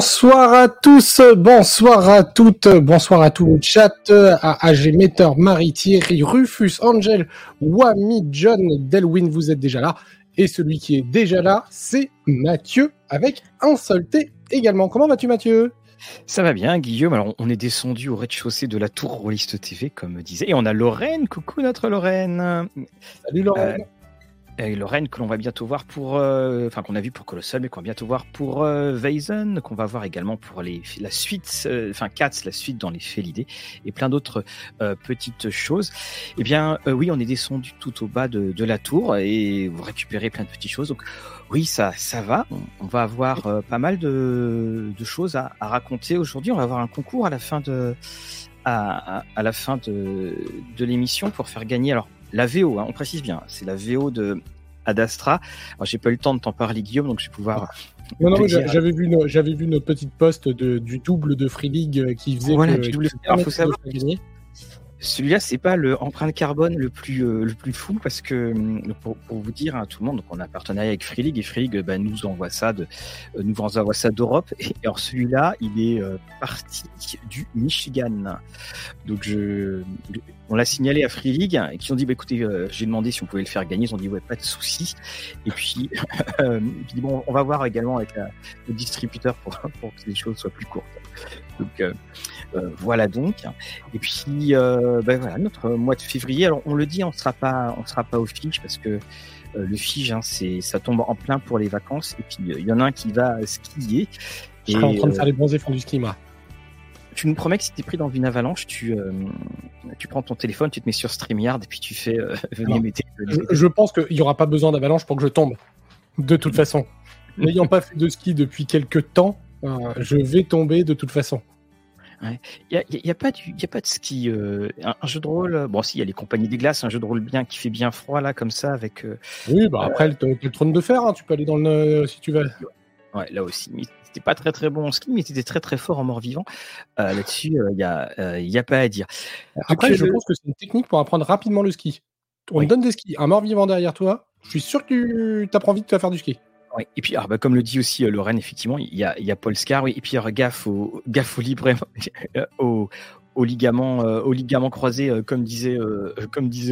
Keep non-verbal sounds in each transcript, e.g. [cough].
Bonsoir à tous, bonsoir à toutes, bonsoir à tout le chat, à AG Meter, Marie, Thierry, Rufus, Angel, Wami, John, Delwin, vous êtes déjà là. Et celui qui est déjà là, c'est Mathieu, avec un seul T également. Comment vas-tu Mathieu? Ça va bien, Guillaume. Alors, on est descendu au rez-de-chaussée de la tour Rolliste TV, comme disait. Et on a Lorraine. Coucou, notre Lorraine. Salut, Lorraine. Et Lorraine que l'on va bientôt voir pour, euh, enfin qu'on a vu pour Colossal, mais qu'on va bientôt voir pour euh, qu'on va voir également pour la suite, euh, enfin Cats, la suite dans les Félidés et plein d'autres petites choses. Eh bien, oui, on est descendu tout au bas de, la tour et vous récupérez plein de petites choses. Donc, oui, ça, ça va. On, va avoir pas mal de, choses à, raconter aujourd'hui. On va avoir un concours à la fin de, à, de l'émission pour faire gagner. Alors la VO, hein, on précise bien, c'est la VO de Adastra. Alors j'ai pas eu le temps de t'en parler Guillaume, donc je vais pouvoir. Non, non, j'avais vu, j'avais vu notre petite poste de, du double de Free League qui faisait voilà, que, du double. Alors, faut savoir, celui-là, c'est pas le empreinte carbone le plus euh, le plus fou parce que hum, pour, pour, vous dire à tout le monde, donc on a partenariat avec Free League et Free League bah, nous envoie ça de euh, nous envoie ça d'Europe et alors celui-là, il est euh, parti du Michigan. Donc je on l'a signalé à Free League et qui ont dit bah écoutez, j'ai demandé si on pouvait le faire gagner, ils ont dit ouais pas de souci et puis, [laughs] puis bon on va voir également avec la, le distributeur pour pour que les choses soient plus courtes. Donc euh, voilà donc. Et puis euh, ben voilà notre mois de février. Alors on le dit, on sera pas, on sera pas au Fige parce que euh, le Fige, hein, c'est, ça tombe en plein pour les vacances. Et puis il y en a un qui va skier. Je serai en train de faire les bronzés fonds du ski, moi. Tu nous promets que si t'es pris dans une avalanche, tu, tu prends ton téléphone, tu te mets sur StreamYard et puis tu fais [laughs] venir mes je, je pense qu'il n'y aura pas besoin d'avalanche pour que je tombe. De toute façon. N'ayant pas fait de ski depuis quelques temps, je vais tomber de toute façon. Il n'y a, y a, pas a pas de ski. Euh, un, jeu de rôle. Bon, si, il y a les compagnies des glaces, un jeu de rôle bien qui fait bien froid, là, comme ça, avec. Euh, oui, bah après, le, le, trône de fer, hein, tu peux aller dans le. si tu veux. Ouais, là aussi. Mais c'était pas très très bon en ski, mais c'était très très fort en mort-vivant. Euh, Là-dessus, il n'y a, y a pas à dire. Après, je pense que c'est une technique pour apprendre rapidement le ski. On te donne des skis, un mort-vivant derrière toi. Je suis sûr que tu apprends vite à faire du ski. Et puis, alors, bah, comme le dit aussi euh, Lorraine, effectivement, il y a, Paul Scar, oui. Et puis, gaffe au, gaffe au libre, [laughs] au, au ligament, euh, croisé, euh, comme disait,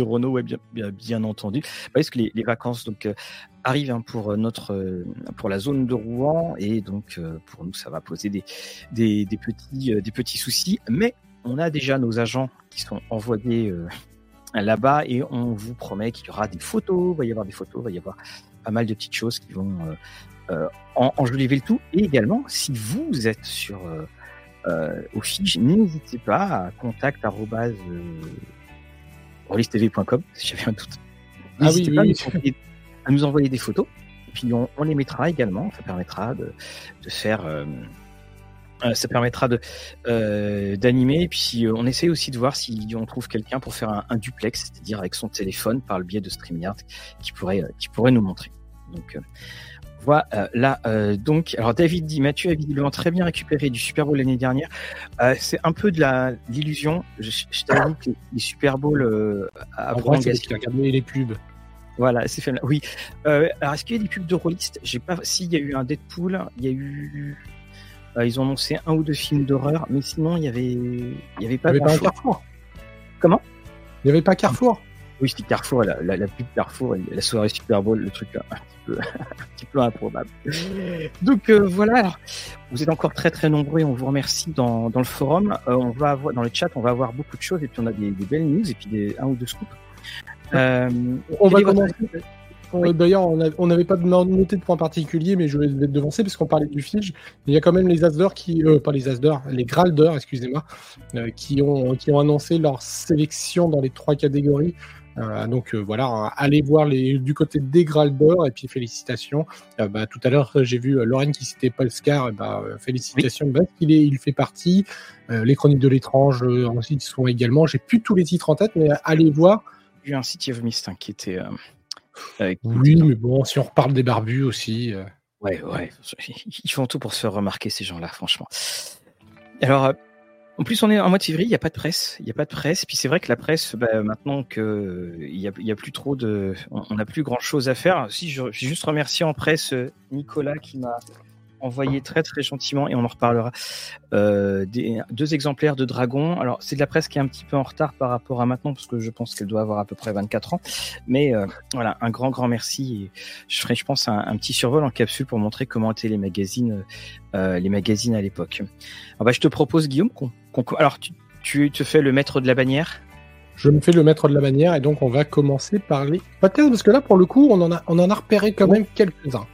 Renaud, bien, entendu. Parce que les, vacances arrivent hein, pour notre, pour la zone de Rouen, et donc pour nous, ça va poser des petits, des petits soucis. Mais on a déjà nos agents qui sont envoyés là-bas, et on vous promet qu'il y aura des photos, il va y avoir des photos, il va y avoir pas mal de petites choses qui vont euh, euh, enjoliver le tout. Et également, si vous êtes sur euh, au Fige, n'hésitez pas à contact euh, si j'avais un doute. Ah n'hésitez pas oui, À, nous envoyer des photos, et puis on, on, les mettra également. Ça permettra de, de faire. Euh, ça permettra de euh, d'animer et puis on essaie aussi de voir si on trouve quelqu'un pour faire un, un duplex, c'est-à-dire avec son téléphone par le biais de StreamYard qui pourrait qui pourrait nous montrer. Donc euh, voilà, euh, euh, donc, alors David dit, Mathieu a visiblement très bien récupéré du Super Bowl l'année dernière. C'est un peu de la l'illusion. Je, je t'avoue que les Super Bowl à prolongation. a regardé les pubs. Voilà, c'est fait. Oui. Euh, alors, est-ce qu'il y a des pubs de rôlistes J'ai pas. S'il y a eu un Deadpool, il y a eu. ils ont annoncé un ou deux films d'horreur, mais sinon, il y avait, il y avait pas. Il y avait pas Carrefour. Comment? Il y avait pas Carrefour. Oui, c'était Carrefour, la, la, la, pub Carrefour, la soirée Super Bowl, le truc un petit peu, [laughs] un petit peu improbable. Donc euh, voilà, alors, vous êtes encore très très nombreux et on vous remercie dans, dans le forum. Euh, on va avoir dans le chat, on va avoir beaucoup de choses et puis on a des, des belles news et puis des, un ou deux scoops. Euh, on va commencer. Oui. D'ailleurs, on n'avait pas noté de point particulier, mais je vais te devancer parce qu'on parlait du Fige. Il y a quand même les Asdor qui, euh, pas les Asdor, les Graldor, excusez-moi, euh, qui ont qui ont annoncé leur sélection dans les trois catégories. Euh, donc euh, voilà, allez voir les, du côté des Graldor et puis félicitations. Euh, bah, tout à l'heure, j'ai vu Lorraine qui citait Paul Scar. Bah, félicitations, oui. il, est, il fait partie. les Chroniques de l'étrange ensuite sont également. J'ai plus tous les titres en tête, mais allez voir. J'ai un City of Mist hein, qui était. Euh, oui, mais bon, si on reparle des barbus aussi. Euh... Ouais, ouais. [laughs] Ils font tout pour se faire remarquer, ces gens-là, franchement. Alors, en plus, on est en mois de février, il n'y a pas de presse. Il n'y a pas de presse. Puis c'est vrai que la presse, bah, maintenant qu'il n'y a, a plus trop de. On n'a plus grand chose à faire. Si, j'ai juste remercié en presse Nicolas qui m'a envoyé très très gentiment et on en reparlera. Euh, des, deux exemplaires de Dragon. Alors c'est de la presse qui est un petit peu en retard par rapport à maintenant parce que je pense qu'elle doit avoir à peu près 24 ans. Mais euh, voilà, un grand grand merci. Et je ferai, je pense, un, petit survol en capsule pour montrer comment étaient les magazines, euh, les magazines à l'époque. bah, je te propose Guillaume alors tu, tu te fais le maître de la bannière? Je me fais le maître de la bannière et donc on va commencer par les podcasts parce que là pour le coup on en a on en a repéré quand même quelques-uns.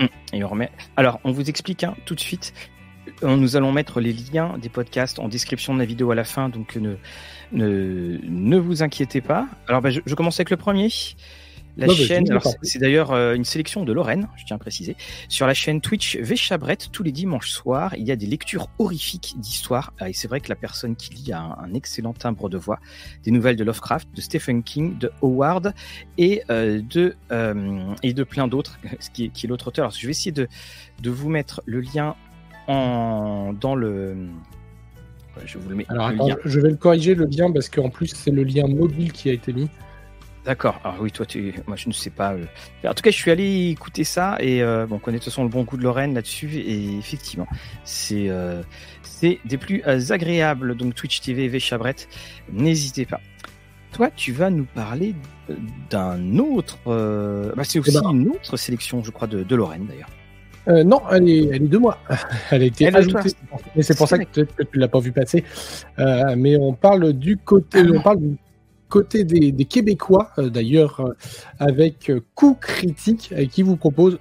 Hum, et on remet. Alors, on vous explique hein, tout de suite. Nous allons mettre les liens des podcasts en description de la vidéo à la fin, donc ne, ne, ne vous inquiétez pas. Alors, bah, je, je commence avec le premier. La chaîne, c'est d'ailleurs euh, une sélection de Lorraine, je tiens à préciser. Sur la chaîne Twitch Véchabrette, tous les dimanches soirs, il y a des lectures horrifiques d'histoire. Ah, et c'est vrai que la personne qui lit a un, excellent timbre de voix. Des nouvelles de Lovecraft, de Stephen King, de Howard et, euh, de, euh, et de plein d'autres, [laughs] qui, qui est l'autre auteur. Alors, je vais essayer de, de vous mettre le lien en, dans le. Je vous le mets. Alors, je vais le corriger le lien parce qu'en plus, c'est le lien mobile qui a été mis. D'accord. Ah oui, toi, tu... moi, je ne sais pas. Euh. En tout cas, je suis allé écouter ça et euh, bon, on connaît de toute façon le bon goût de Lorraine là-dessus et effectivement, c'est euh, c'est des plus agréables. Donc Twitch TV V Chabrette, n'hésitez pas. Toi, tu vas nous parler d'un autre. Bah, c'est aussi une autre sélection, je crois, de, de Lorraine d'ailleurs. non, elle est, elle est de moi. [laughs] Elle a été ajoutée. Et c'est pour ça que que tu l'as pas vu passer. mais on parle du côté, ah on parle du côté des, Québécois, euh, d'ailleurs, euh, avec euh, Coup Critique, qui vous propose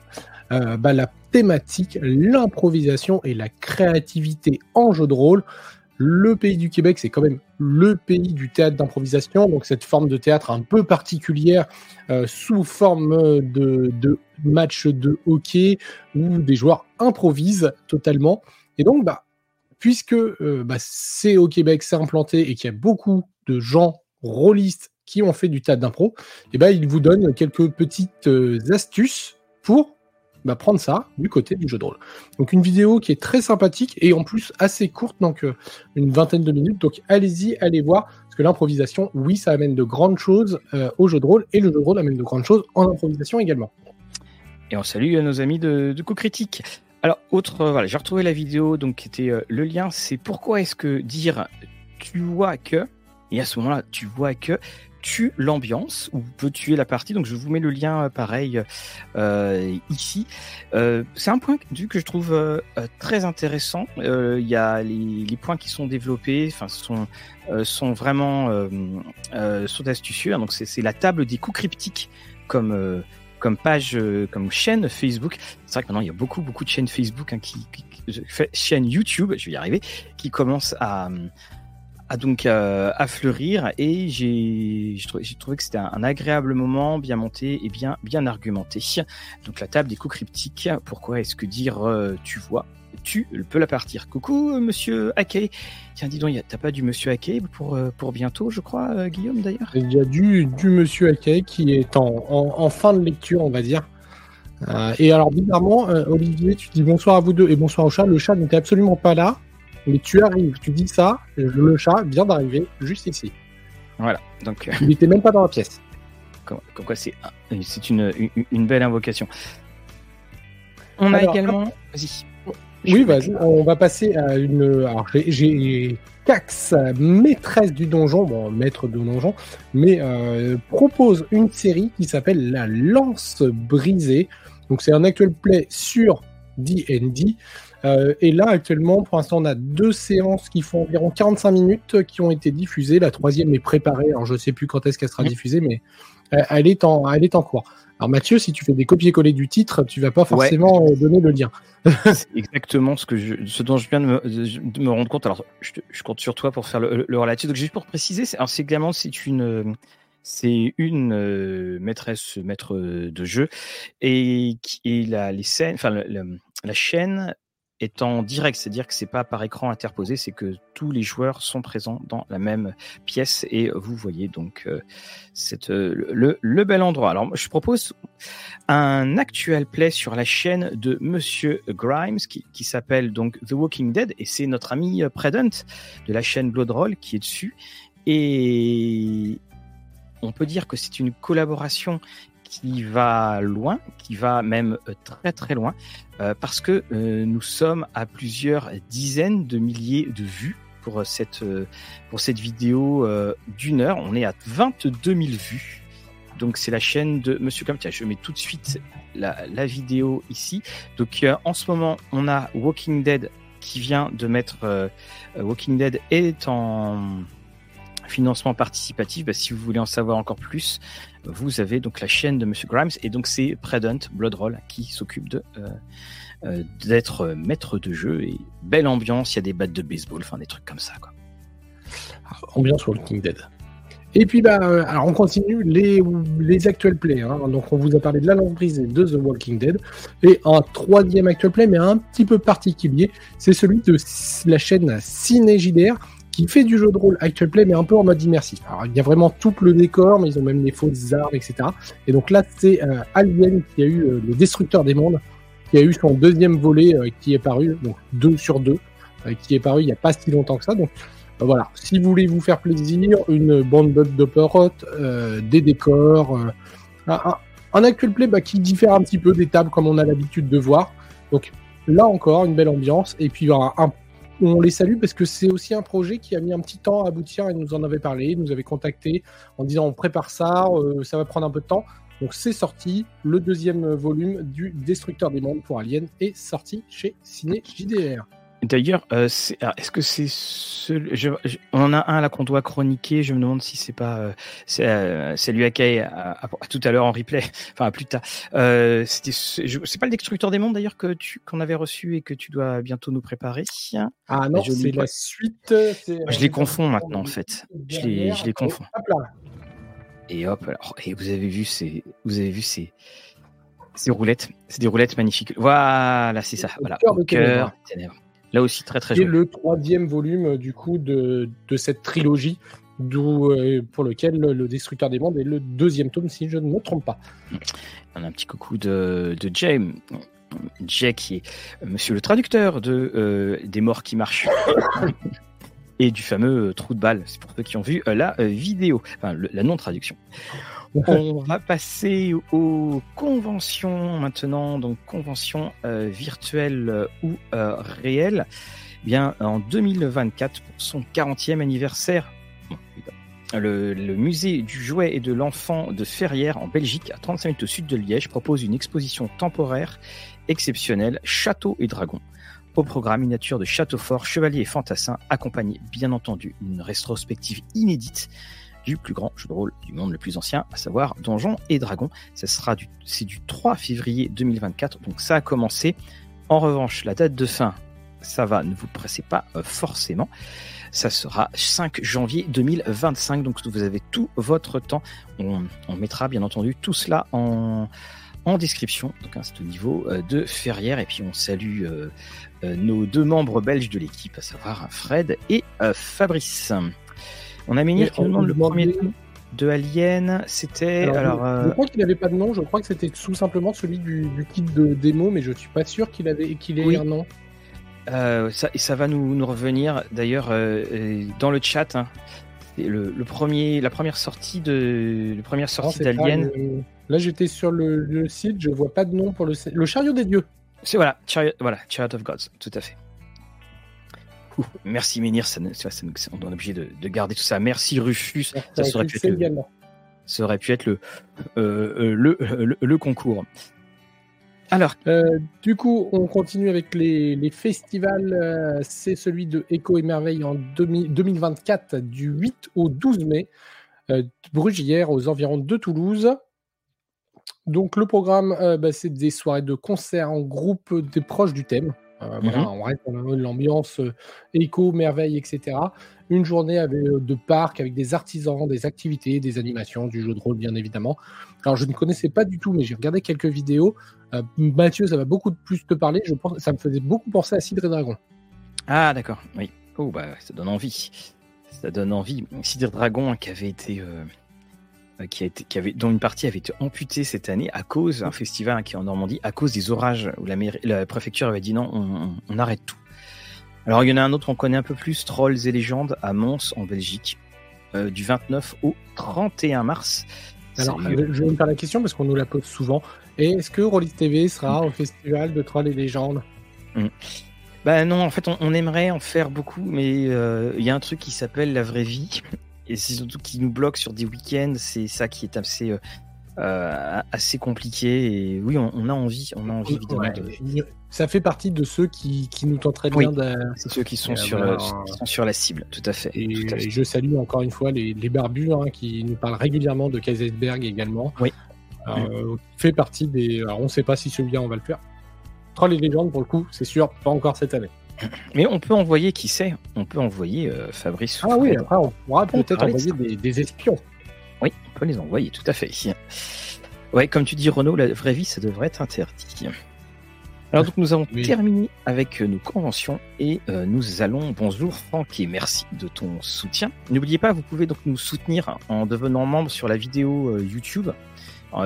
bah, la thématique, l'improvisation et la créativité en jeu de rôle. Le pays du Québec, c'est quand même le pays du théâtre d'improvisation, donc cette forme de théâtre un peu particulière sous forme de, de match de hockey où des joueurs improvisent totalement. Et donc, bah, puisque bah, c'est au Québec, c'est implanté et qu'il y a beaucoup de gens rôlistes qui ont fait du théâtre d'impro, et eh ben, il vous donne quelques petites euh, astuces pour bah, prendre ça du côté du jeu de rôle. Donc une vidéo qui est très sympathique et en plus assez courte, donc euh, une vingtaine de minutes. Donc allez-y, allez voir, parce que l'improvisation, oui, ça amène de grandes choses euh, au jeu de rôle et le jeu de rôle amène de grandes choses en improvisation également. Et on salue nos amis de, de Coup Critique. Alors, autre, voilà, j'ai retrouvé la vidéo, donc qui était le lien, c'est pourquoi est-ce que dire tu vois que et à ce moment-là, tu vois que tue l'ambiance ou peut tuer la partie. Donc je vous mets le lien euh, pareil euh, ici. Euh, c'est un point vue que je trouve très intéressant. Il y a les, points qui sont développés, enfin sont sont vraiment sont astucieux. Hein. Donc c'est la table des coups cryptiques comme comme page, comme chaîne Facebook. C'est vrai que maintenant il y a beaucoup beaucoup de chaînes Facebook hein, qui, qui, chaîne YouTube, je vais y arriver, qui commencent à a donc euh, à fleurir et j'ai trouvé que c'était un, agréable moment, bien monté et bien, bien argumenté. Donc la table des coups cryptiques, pourquoi est-ce que dire euh, tu vois tu peux la partir? Coucou, monsieur Hakey. Tiens, dis donc, t'as pas du monsieur Hakey pour, euh, pour bientôt, je crois, Guillaume, d'ailleurs? Il y a du, du monsieur Hakey qui est en, en, fin de lecture, on va dire. et alors, bizarrement, Olivier, tu dis bonsoir à vous deux et bonsoir au chat. Le chat n'était absolument pas là. Mais tu arrives, tu dis ça, le chat vient d'arriver juste ici. Voilà. Donc, euh, Il n'était même pas dans la pièce. Comme, quoi, c'est c'est une, une, belle invocation. On a également. Vas-y. Oui, vas-y. On va passer à une. Alors, j'ai Cax, maîtresse du donjon, bon, maître de donjon, mais euh, propose une série qui s'appelle La Lance Brisée. Donc, c'est un actual play sur D&D. Euh, et là, actuellement, pour l'instant, on a deux séances qui font environ 45 minutes euh, qui ont été diffusées. La troisième est préparée. Alors, je ne sais plus quand est-ce qu'elle sera diffusée, mais euh, elle, est en, elle est en cours. Alors, Mathieu, si tu fais des copier-coller du titre, tu vas pas forcément donner le lien. [laughs] C'est exactement ce, que je, ce dont je viens de me, rendre compte. Alors, je, compte sur toi pour faire le, le relatif. Donc, juste pour préciser, c'est également c'est une c'est une maîtresse maître de jeu et qui la les scènes enfin la chaîne est direct, c'est-à-dire que c'est pas par écran interposé, c'est que tous les joueurs sont présents dans la même pièce et vous voyez donc euh, cette, euh, le, bel endroit. Alors je propose un actuel play sur la chaîne de Monsieur Grimes qui, qui s'appelle donc The Walking Dead et c'est notre ami euh, Predent de la chaîne Bloodroll qui est dessus et on peut dire que c'est une collaboration qui va loin, qui va même très très loin, parce que nous sommes à plusieurs dizaines de milliers de vues pour cette, pour cette vidéo d'une heure. On est à 22 000 vues. Donc c'est la chaîne de Monsieur Tiens, Je mets tout de suite la, la vidéo ici. Donc en ce moment, on a Walking Dead qui vient de mettre Walking Dead est en financement participatif, bah, si vous voulez en savoir encore plus, vous avez donc la chaîne de Monsieur Grimes et donc c'est Predant Bloodroll qui s'occupe euh, euh, d'être maître de jeu et belle ambiance. Il y a des battes de baseball, enfin des trucs comme ça quoi. Ambiance Walking Dead. Et puis bah euh, on continue les, actual plays. Hein. Donc on vous a parlé de la lance brisée de The Walking Dead et un troisième actual play mais un petit peu particulier, c'est celui de la chaîne Ciné JDR qui fait du jeu de rôle actual play, mais un peu en mode immersif. Alors, il y a vraiment tout le décor, mais ils ont même des fausses armes, etc. Et donc là, c'est euh, Alien qui a eu euh, le destructeur des mondes, qui a eu son deuxième volet euh, qui est paru, donc deux sur deux, qui est paru il n'y a pas si longtemps que ça. Donc voilà, si vous voulez vous faire plaisir, une bande de des décors, un, un, actual play bah, qui diffère un petit peu des tables comme on a l'habitude de voir. Donc là encore, une belle ambiance, et puis un, un on les salue parce que c'est aussi un projet qui a mis un petit temps à aboutir et nous en avait parlé, nous avait contacté en disant on prépare ça, euh, ça va prendre un peu de temps. Donc c'est sorti, le deuxième volume du Destructeur des mondes pour Alien est sorti chez Ciné JDR. D'ailleurs, euh, est-ce que c'est ce, on en a un là qu'on doit chroniquer. Je me demande si c'est pas euh, c'est euh, lui à, à, tout à l'heure en replay, [laughs] enfin plus tard. Euh, C'était c'est pas le destructeur des mondes d'ailleurs que tu qu'on avait reçu et que tu dois bientôt nous préparer? Ah non, c'est la suite. Je les confonds maintenant en fait. Je les je les confonds. Et hop, alors, et vous avez vu ces vous avez vu ces ces roulettes, c'est des roulettes magnifiques. Voilà, c'est ça. Voilà, au cœur, Là aussi, très très joli. le troisième volume du coup de, de cette trilogie, d'où euh, pour lequel le Destructeur des Mondes est le deuxième tome, si je ne me trompe pas. On a un petit coucou de, de Jay. Jay qui est euh, monsieur le traducteur de euh, Des morts qui marchent. Et du fameux trou de balle, c'est pour ceux qui ont vu la vidéo, enfin la non-traduction. [laughs] On va passer aux conventions maintenant, donc conventions euh, virtuelles euh, ou euh, réelles. Eh bien, en 2024, pour son 40e anniversaire, le, musée du jouet et de l'enfant de Ferrières en Belgique, à 35 minutes au sud de Liège, propose une exposition temporaire exceptionnelle, Château et Dragons. Au programme, une nature de château fort, chevalier et fantassin, accompagné bien entendu d'une rétrospective inédite du plus grand jeu de rôle du monde le plus ancien, à savoir Donjons et Dragons. Du, c'est du 3 février 2024, donc ça a commencé. En revanche, la date de fin, ça va, ne vous pressez pas euh, forcément. Ça sera 5 janvier 2025, donc vous avez tout votre temps. On, mettra bien entendu tout cela en, en description, donc à ce niveau euh, de Ferrière. Et puis on salue euh, nos deux membres belges de l'équipe, à savoir Fred et Fabrice. On a Ménir qui nous demande le premier de Alien. C'était. Alors, je, euh, crois qu'il n'avait pas de nom. Je crois que c'était tout simplement celui du, kit de démo, mais je suis pas sûr qu'il avait qu'il ait un nom. Euh, ça, et ça va nous, nous revenir d'ailleurs euh, dans le chat. Hein. Le, premier, la première sortie de, la première sortie d'Alien. Là, j'étais sur le, site, je vois pas de nom pour le. Le chariot des dieux. C'est voilà, chariot, voilà, chariot of Gods, tout à fait merci Menhir, ça, ça, on est obligé de, garder tout ça. Merci Rufus, ça, aurait pu être le, ça aurait pu être le, euh, euh, le, concours. Alors, euh, du coup, on continue avec les, festivals. c'est celui de Echo et Merveille en 2024, du 8 au 12 mai, Brugière, aux environs de Toulouse. Donc, le programme, bah, c'est des soirées de concerts en groupe des proches du thème. Euh, mmh on reste dans l'ambiance euh, éco, merveille, etc. Une journée avec, euh, de parc avec des artisans, des activités, des animations, du jeu de rôle, bien évidemment. Alors, je ne connaissais pas du tout, mais j'ai regardé quelques vidéos. Mathieu, ça va beaucoup plus te parler. Je pense, ça me faisait beaucoup penser à Cidre et Dragon. Ah, d'accord. Oui. Oh, bah, ça donne envie. Ça donne envie. Cidre Dragon, qui avait été euh, qui a été, qui avait, dont une partie avait été amputée cette année à cause, un festival qui est en Normandie, à cause des orages où la, la préfecture avait dit non, on, arrête tout. Alors il y en a un autre, on connaît un peu plus, Trolls et légendes à Mons en Belgique, euh, du 29 au 31 mars. Alors, je vais me faire la question parce qu'on nous la pose souvent. Est-ce que Rollis TV sera au festival de Trolls et légendes? Mm. Bah non, en fait, on, aimerait en faire beaucoup, mais euh, il y a un truc qui s'appelle la vraie vie, et c'est surtout qui nous bloque sur des week-ends. C'est ça qui est assez euh, euh, assez compliqué. Et oui, on, a envie, on a envie Ça fait partie de ceux qui, qui nous tenteraient bien. C'est ceux qui sont, sur, bah, sont sur la cible, tout à fait. Et, je salue encore une fois les, les barbus hein, qui nous parlent régulièrement de Kaisersberg également. Oui. Fait partie des. Alors, on ne sait pas si celui-là on va le faire. Troll et légendes, pour le coup, c'est sûr, pas encore cette année. Mais on peut envoyer, qui sait, on peut envoyer euh, Fabrice. Ah oui, après, on pourra peut-être envoyer des, espions. Oui, on peut les envoyer, tout à fait. Ouais, comme tu dis, Renaud, la vraie vie, ça devrait être interdit. Alors donc nous avons terminé avec euh, nos conventions et euh, nous allons bonjour Franck et merci de ton soutien. N'oubliez pas, vous pouvez donc nous soutenir en devenant membre sur la vidéo YouTube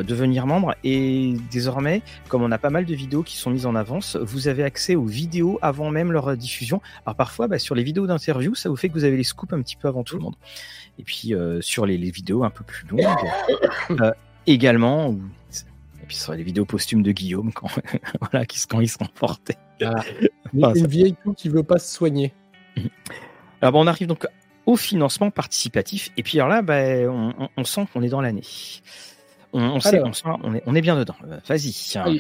devenir membre. Et désormais, comme on a pas mal de vidéos qui sont mises en avance, vous avez accès aux vidéos avant même leur diffusion. Alors parfois, bah, sur les vidéos d'interview, ça vous fait que vous avez les scoops un petit peu avant tout le monde. Et puis euh, sur les, vidéos un peu plus longues, [coughs] euh, également. Et puis sur les vidéos posthumes de Guillaume quand, [laughs] voilà, quand ils sont portés. Ah, [laughs] une vieille tout qui veut pas se soigner. [coughs] Alors on arrive donc au financement participatif. Et puis alors là, bah, on, on sent qu'on est dans l'année. On, sait, on, est, bien dedans. Euh, vas-y.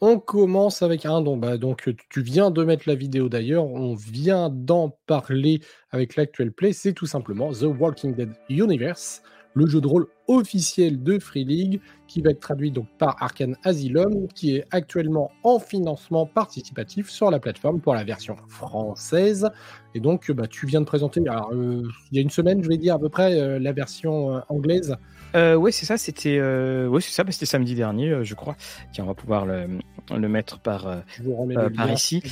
On, commence avec un don. Bah, donc, tu viens de mettre la vidéo d'ailleurs. On vient d'en parler avec l'actuel play. C'est tout simplement The Walking Dead Universe, le jeu de rôle officiel de Free League qui va être traduit donc par Arkane Asylum, qui est actuellement en financement participatif sur la plateforme pour la version française. Et donc, bah, tu viens de présenter, alors, euh, il y a une semaine, je vais dire à peu près, euh, la version anglaise. Euh, oui, c'est ça, c'était euh, c'est ça, bah, c'était samedi dernier, euh, je crois. Tiens, on va pouvoir le, le mettre par, par ici.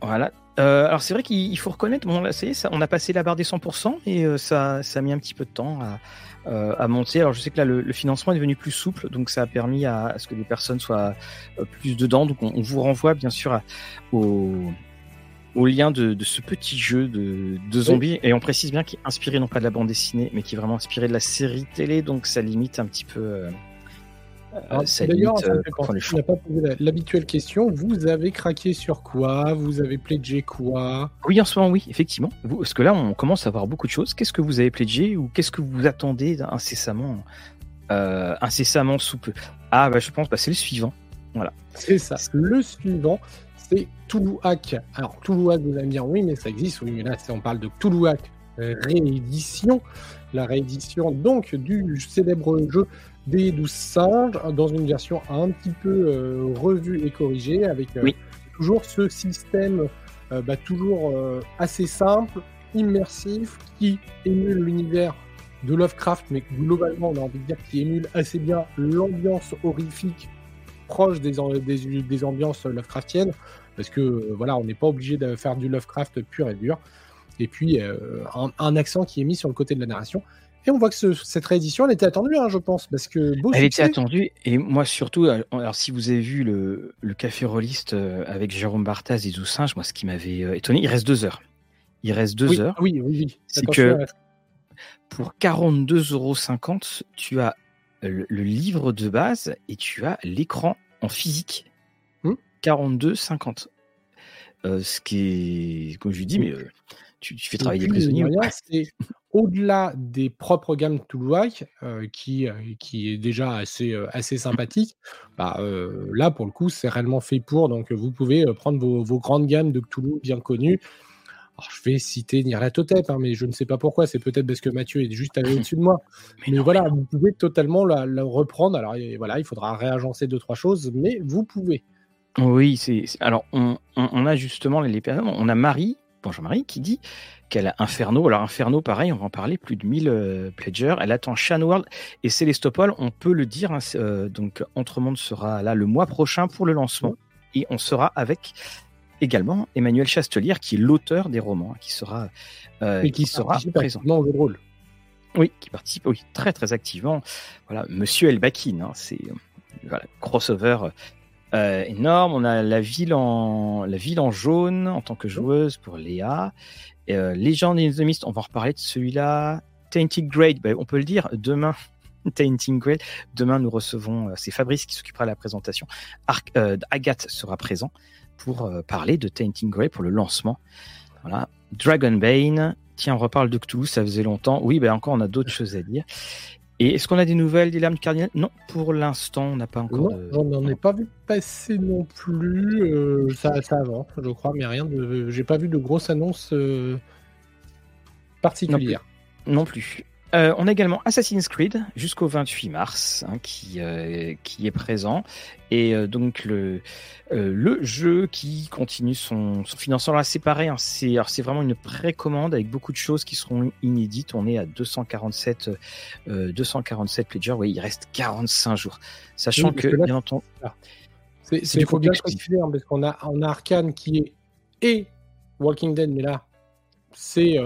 voilà. Alors c'est vrai qu'il faut reconnaître, bon là, ça ça, on a passé la barre des 100% et ça, ça a mis un petit peu de temps à, à monter. Alors je sais que là, le, financement est devenu plus souple, donc ça a permis à, ce que les personnes soient plus dedans. Donc on, vous renvoie bien sûr à, au au lien de, ce petit jeu de, zombies. Et on précise bien qu'il est inspiré non pas de la bande dessinée, mais qui est vraiment inspiré de la série télé. Donc ça limite un petit peu. Euh, ça D'ailleurs, euh, pas posé l'habituelle question. Vous avez craqué sur quoi? Vous avez pledgé quoi? Oui, en ce moment, oui, effectivement. Vous, parce que là, on commence à voir beaucoup de choses. Qu'est-ce que vous avez pledgé ou qu'est-ce que vous attendez incessamment, euh, incessamment sous peu? Ah, bah, je pense, bah, c'est le suivant. Voilà. C'est ça. Le suivant, c'est Toulouac. Alors, Toulouac, vous allez me dire, oui, mais ça existe, oui, mais là, on parle de Toulouac réédition. La réédition, donc, du célèbre jeu des 12 singes, dans une version un petit peu euh, revue et corrigée, avec euh, toujours ce système euh, bah, toujours assez simple, immersif, qui émule l'univers de Lovecraft, mais globalement, on a envie de dire qui émule assez bien l'ambiance horrifique proche des, des, des ambiances Lovecraftiennes, parce que euh, voilà, on n'est pas obligé de faire du Lovecraft pur et dur. Et puis euh, un, accent qui est mis sur le côté de la narration. Et on voit que cette réédition, elle était attendue, hein, je pense, parce que elle était attendue. Et moi surtout, euh, alors si vous avez vu le, le café rolliste avec Jérôme Barthaz et Zoussinge, moi ce qui m'avait étonné, il reste deux heures. Il reste deux heures. Oui, oui, oui. C'est que pour 42,50 euros, tu as le, livre de base et tu as l'écran en physique. 42,50. Hmm euh, ce qui est, comme je lui dis, mais euh, tu, fais travailler des prisonniers. Au-delà des propres gammes Toulouac, euh, qui, qui est déjà assez, assez sympathique. Bah, là, pour le coup, c'est réellement fait pour. Donc, vous pouvez prendre vos, vos, grandes gammes de Toulouse bien connues alors, je vais citer Nyarlathotep, hein, mais je ne sais pas pourquoi. C'est peut-être parce que Mathieu est juste allé au-dessus de moi. [laughs] Mais, voilà, vous pouvez totalement la, reprendre. Alors, voilà, il faudra réagencer deux, trois choses, mais vous pouvez. Oui, c'est. Alors, on, a justement les personnes. On a Marie, bonjour Marie, qui dit qu'elle a Inferno. Alors, Inferno, pareil, on va en parler, plus de 1000 euh, pledgers. Elle attend World et Célestopol, on peut le dire. Hein, euh, donc, Entremonde sera là le mois prochain pour le lancement. Et on sera avec également Emmanuel Chastelière, qui est l'auteur des romans, hein, qui sera, euh, qui, sera présent. Non, le rôle. Oui, qui participe oui, très très activement. Voilà, Monsieur Elbakin, hein, c'est voilà, crossover euh, énorme. On a la ville en la ville en jaune en tant que joueuse pour Léa. Euh, Legend in the Mist, on va en reparler de celui-là. Tainted Grade, ben, on peut le dire, demain [laughs] Tainting Grail. Demain, nous recevons, c'est Fabrice qui s'occupera de la présentation. Agathe sera présent pour parler de Tainting Grail pour le lancement. Voilà. Dragonbane. Tiens, on reparle de Cthulhu, ça faisait longtemps. Oui, ben encore, on a d'autres [laughs] choses à dire. Et est-ce qu'on a des nouvelles des lames du cardinal? Non, pour l'instant, on n'a pas encore. Non, j'en ai pas vu passer non plus. Euh, ça, ça, avance, je crois, mais rien de. J'ai pas vu de grosses annonces euh, particulières. Non plus. Euh, on a également Assassin's Creed jusqu'au 28 mars hein, qui, euh, qui est présent. Et euh, donc le, le jeu qui continue son, son financement. Là, c'est pareil, hein, c'est, vraiment une précommande avec beaucoup de choses qui seront inédites. On est à 247, 247 pledgers. Oui, il reste 45 jours. Sachant que, bien entendu. C'est, c'est, faut bien hein, parce qu'on a, on a Arkane qui est et Walking Dead, mais là, c'est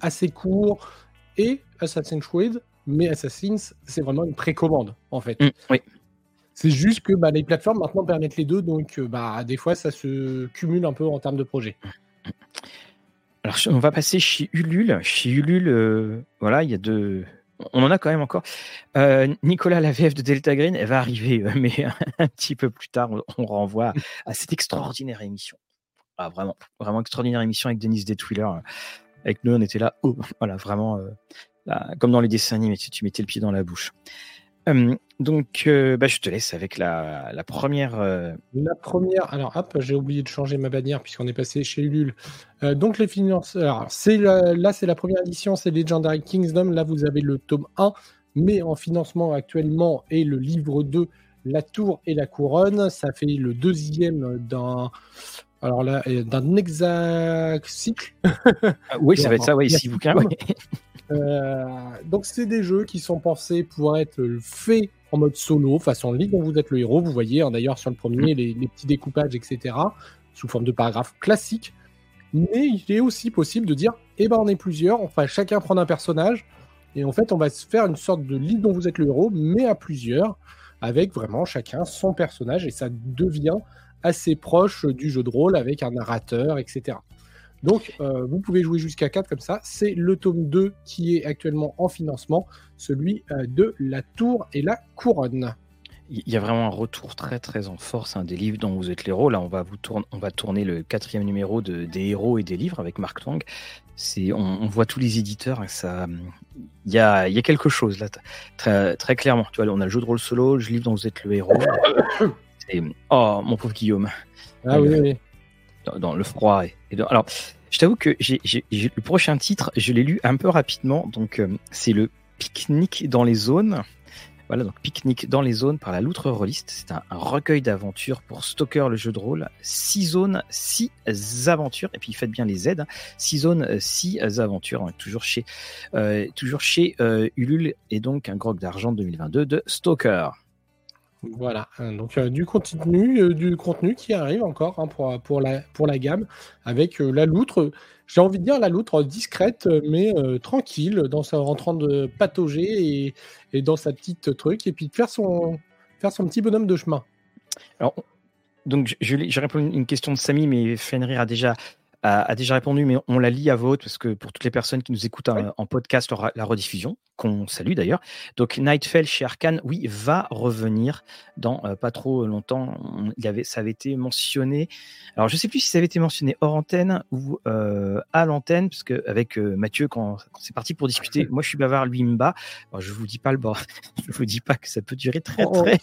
assez court et Assassin's Creed, mais Assassin's, c'est vraiment une précommande, en fait. Mm, oui. C'est juste que bah, les plateformes maintenant permettent les deux, donc euh, bah, des fois ça se cumule un peu en termes de projet. Alors on va passer chez Ulule. Chez Ulule, euh, voilà, il y a deux. On en a quand même encore. Euh, Nicolas, la VF de Delta Green, elle va arriver, mais [laughs] un petit peu plus tard, on renvoie à cette extraordinaire émission. Ah, vraiment, vraiment extraordinaire émission avec Denise Detwiller. Avec nous, on était là, oh, voilà, vraiment comme dans les dessins animés, tu, tu mettais le pied dans la bouche. donc, euh, bah, je te laisse avec la, première. Euh, la première. Alors, hop, j'ai oublié de changer ma bannière puisqu'on est passé chez Ulule. Euh, donc, les financeurs. C'est là, c'est la première édition, c'est Legendary Kingdom. Là, vous avez le tome 1, mais en financement actuellement et le livre 2, La Tour et la Couronne. Ça fait le deuxième d'un. Alors là, d'un exact cycle. Ah oui, ça va être ça, oui, six bouquins. Euh, donc c'est des jeux qui sont pensés pour être faits en mode solo, façon livre dont vous êtes le héros. Vous voyez hein, d'ailleurs sur le premier les, petits découpages, etc. sous forme de paragraphes classiques. Mais il est aussi possible de dire, eh ben on est plusieurs, enfin chacun prend un personnage, et en fait on va se faire une sorte de livre dont vous êtes le héros, mais à plusieurs, avec vraiment chacun son personnage, et ça devient assez proche du jeu de rôle avec un narrateur, etc. Donc, euh, vous pouvez jouer jusqu'à 4 comme ça. C'est le tome 2 qui est actuellement en financement, celui euh, de La Tour et la Couronne. Il y a vraiment un retour très très en force hein, des livres dont vous êtes l'héros. Là, on va, vous tourner, on va tourner le quatrième numéro de, des héros et des livres avec Marc Twang. C'est, on, voit tous les éditeurs et ça, il y a, il y a quelque chose là, très, très clairement. Tu vois, on a le jeu de rôle solo, le livre dont vous êtes le héros. [coughs] oh, mon pauvre Guillaume. Ah oui, oui dans, le froid. Et, alors, je t'avoue que le prochain titre, je l'ai lu un peu rapidement. Donc, euh, c'est le Pique-Nique dans les zones. Voilà, donc Pique-Nique dans les zones par la Loutre Rolliste. C'est un, recueil d'aventures pour Stalker, le jeu de rôle. Six zones, six aventures. Et puis, faites bien les Z. Hein. Six zones, six aventures. toujours chez, euh, toujours chez euh, Ulule. Et donc, un grog d'argent 2022 de Stalker. Voilà, hein, donc euh, du contenu, euh, du contenu qui arrive encore hein, pour, pour, la, pour la gamme, avec euh, la loutre, j'ai envie de dire la loutre discrète, mais tranquille, dans sa, en train de patauger et, et, dans sa petite truc, et puis de faire son, faire son petit bonhomme de chemin. Alors, donc j'ai répondu à une question de Samy, mais Fenrir a déjà a, déjà répondu, mais on la lit à vote parce que pour toutes les personnes qui nous écoutent en, podcast, la rediffusion, qu'on salue d'ailleurs. Donc Nightfell chez Arkane, oui, va revenir dans euh, pas trop longtemps. il avait, ça avait été mentionné. Alors je sais plus si ça avait été mentionné hors antenne ou euh, à l'antenne, parce que avec euh, Mathieu, quand, c'est parti pour discuter, [laughs] moi je suis bavard, lui il me bat. je vous dis pas le bord, [laughs] je vous dis pas que ça peut durer très très.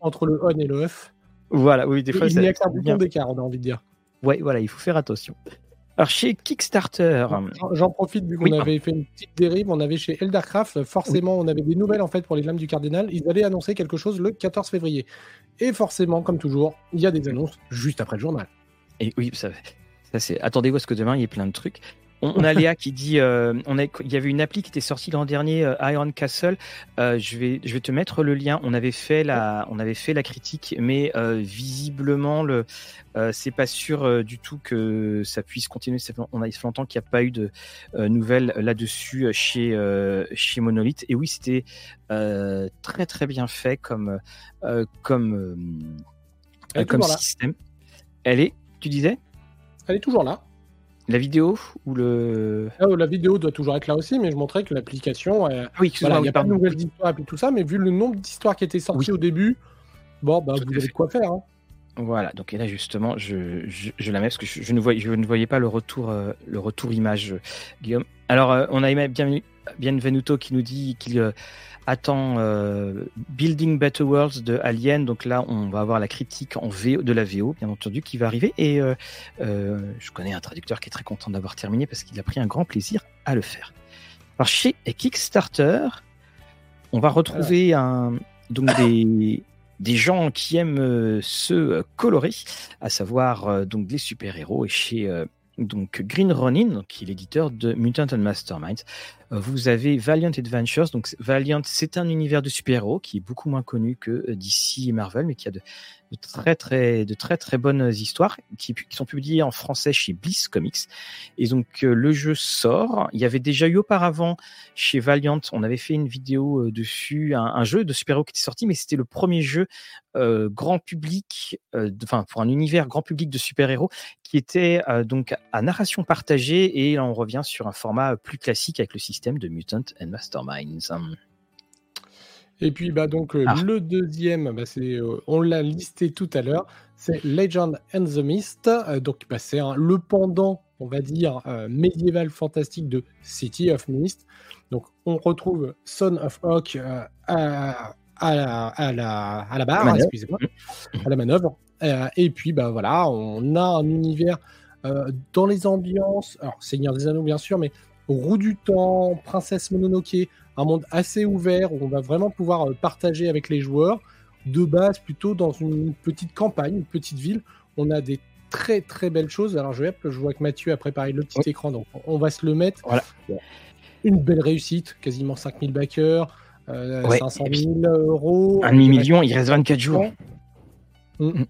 entre le on et le off. Voilà, oui, des fois. Il n'y a qu'un bouton d'écart, on a envie de dire. Ouais, voilà, il faut faire attention. Alors chez Kickstarter. J'en profite vu qu'on avait fait une petite dérive, on avait chez Eldercraft, forcément on avait des nouvelles en fait pour les lames du cardinal, ils allaient annoncer quelque chose le 14 février. Et forcément, comme toujours, il y a des annonces juste après le journal. Et oui, ça, ça c'est. Attendez-vous à ce que demain il y ait plein de trucs. On, a Léa qui dit, euh, on a, il y avait une appli qui était sortie l'an dernier, euh, Iron Castle. Euh, je vais, je vais te mettre le lien. On avait fait la, on avait fait la critique, mais visiblement le, c'est pas sûr du tout que ça puisse continuer. On a fait longtemps qu'il n'y a pas eu de nouvelles là-dessus chez chez Monolith. Et oui, c'était très très bien fait comme comme comme système. Elle est, tu disais? Elle est toujours là. La vidéo ou le. Ah, la vidéo doit toujours être là aussi, mais je montrais que l'application. oui, voilà, il n'y a pas de nouvelles histoires et tout ça, mais vu le nombre d'histoires qui étaient sorties au début, bon, bah, vous avez de quoi faire. Hein. Voilà, donc et là justement, je, je, la mets parce que je, ne voyais, je ne voyais pas le retour, euh, le retour image, Guillaume. Alors, euh, on a bien, Bienvenuto qui nous dit qu'il euh, attend Building Better Worlds de Alien. Donc là, on va avoir la critique en VO, de la VO, bien entendu, qui va arriver. Et je connais un traducteur qui est très content d'avoir terminé parce qu'il a pris un grand plaisir à le faire. Alors, chez Kickstarter, on va retrouver un, donc des, [coughs] des gens qui aiment euh, se euh, colorer, à savoir euh, donc les super-héros et chez donc Green Ronin, qui est l'éditeur de Mutant and Masterminds. Vous avez Valiant Adventures. Donc Valiant, c'est un univers de super-héros qui est beaucoup moins connu que DC et Marvel, mais qui a de, de très très de très très bonnes histoires qui, sont publiées en français chez Bliss Comics. Et donc euh, le jeu sort. Il y avait déjà eu auparavant chez Valiant, on avait fait une vidéo euh, dessus, un, jeu de super-héros qui était sorti, mais c'était le premier jeu euh, grand public, enfin pour un univers grand public de super-héros qui était donc à narration partagée. Et là on revient sur un format plus classique avec le système de Mutant and Masterminds. Et puis bah donc euh, ah. le deuxième, bah, c'est euh, on l'a listé tout à l'heure, c'est Legend and the Mist. Euh, donc bah, c'est le pendant, on va dire médiéval fantastique de City of Mist. Donc on retrouve Son of Hawk à, à, la, à, la, à la barre, excusez-moi, à la manœuvre. et puis bah voilà, on a un univers dans les ambiances, alors Seigneur des Anneaux bien sûr, mais Roue du Temps, Princesse Mononoke, un monde assez ouvert où on va vraiment pouvoir euh, partager avec les joueurs. De base, plutôt dans une petite campagne, une petite ville. On a des très très belles choses. Alors je, je vois que Mathieu a préparé le petit écran, donc on va se le mettre. Voilà. Une belle réussite, quasiment 5000 backers, 500 000 euros. Un demi-million, il reste 24 jours. Mm. Mm.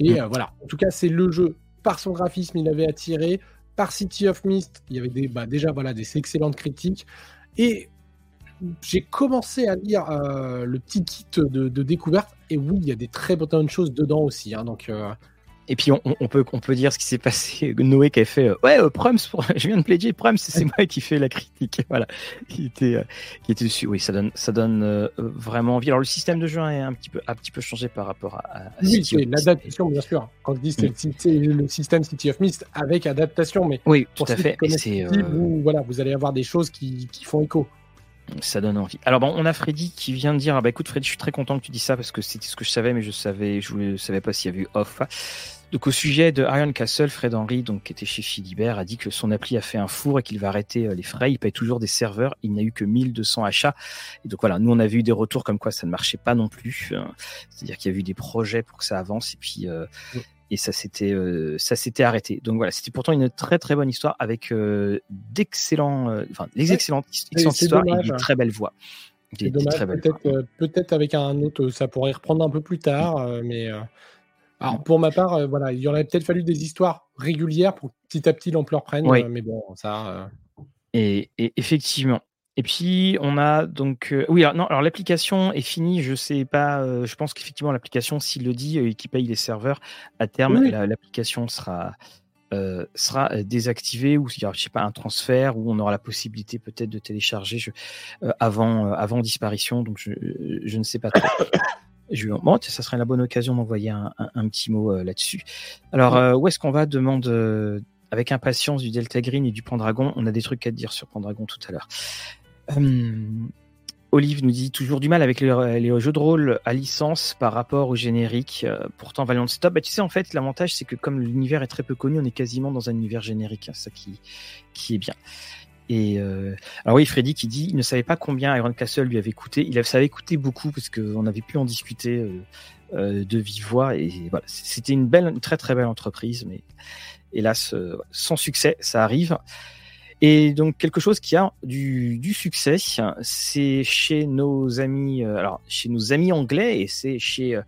Et. Euh, voilà, en tout cas c'est le jeu, par son graphisme, il avait attiré. Par City of Mist, il y avait des, bah, déjà des excellentes critiques. Et j'ai commencé à lire euh, le petit kit de, découverte et oui, il y a des très bonnes choses dedans aussi. Hein, donc, euh, Et puis on, peut, on peut dire ce qui s'est passé. Noé qui a fait euh, Ouais, Prums, [laughs] je viens de plaider Prums, c'est moi qui fais la critique. [laughs] Voilà, qui était, qui était dessus. Oui, ça donne, ça donne vraiment envie. Alors le système de jeu est un petit peu, un petit peu changé par rapport à. oui, c'est l'adaptation, bien sûr. Quand je dis c'est le système City of Mist avec adaptation, mais oui, tout à fait. Et vous, voilà, vous allez avoir des choses qui, qui font écho ça donne envie. Alors bon, on a Freddy qui vient de dire, ah bah écoute Freddy, je suis très content que tu dis ça parce que c'était ce que je savais, mais je savais, je ne savais pas s'il y avait eu off. Donc au sujet de Iron Castle, Fred Henry, donc qui était chez Philibert, a dit que son appli a fait un four et qu'il va arrêter euh, les frais. Il paye toujours des serveurs. Il n'a eu que 1200 achats. Et donc voilà, nous on avait eu des retours comme quoi ça ne marchait pas non plus. C'est-à-dire qu'il y a eu des projets pour que ça avance et puis euh, et ça s'était euh, ça s'était arrêté. Donc voilà, c'était pourtant une très très bonne histoire avec euh, d'excellents, euh, enfin les excellentes, histoires et des très belles voix. Peut-être avec un autre, ça pourrait reprendre un peu plus tard, mais alors pour ma part, voilà, il y aurait peut-être fallu des histoires régulières pour que petit à petit l'ampleur prenne, mais bon, ça. Et, et, effectivement, et puis on a donc euh, oui alors, non alors l'application est finie je sais pas euh, je pense qu'effectivement l'application s'il le dit et euh, qui paye les serveurs à terme l'application sera sera désactivée ou s'il y aura je sais pas un transfert où on aura la possibilité peut-être de télécharger je, avant avant disparition donc je, je ne sais pas trop. Je, bon, ça serait la bonne occasion d'envoyer un, un, petit mot là-dessus. Alors, où est-ce qu'on va demande avec impatience du Delta Green et du Pendragon. On a des trucs à dire sur Pendragon tout à l'heure. Olive nous dit toujours du mal avec les, jeux de rôle à licence par rapport au générique. Euh, pourtant, Valiant Stop, bah, tu sais, en fait, l'avantage, c'est que comme l'univers est très peu connu, on est quasiment dans un univers générique. Hein, ça qui, qui est bien. Et euh, alors oui, Freddy qui dit, il ne savait pas combien Iron Castle lui avait coûté. Il savait coûter beaucoup parce qu'on avait pu en discuter euh, de vive voix. Et voilà, c'était une belle, une très très belle entreprise, mais hélas, sans succès, ça arrive. Et donc quelque chose qui a du, succès, c'est chez nos amis, euh, alors chez nos amis anglais et c'est chez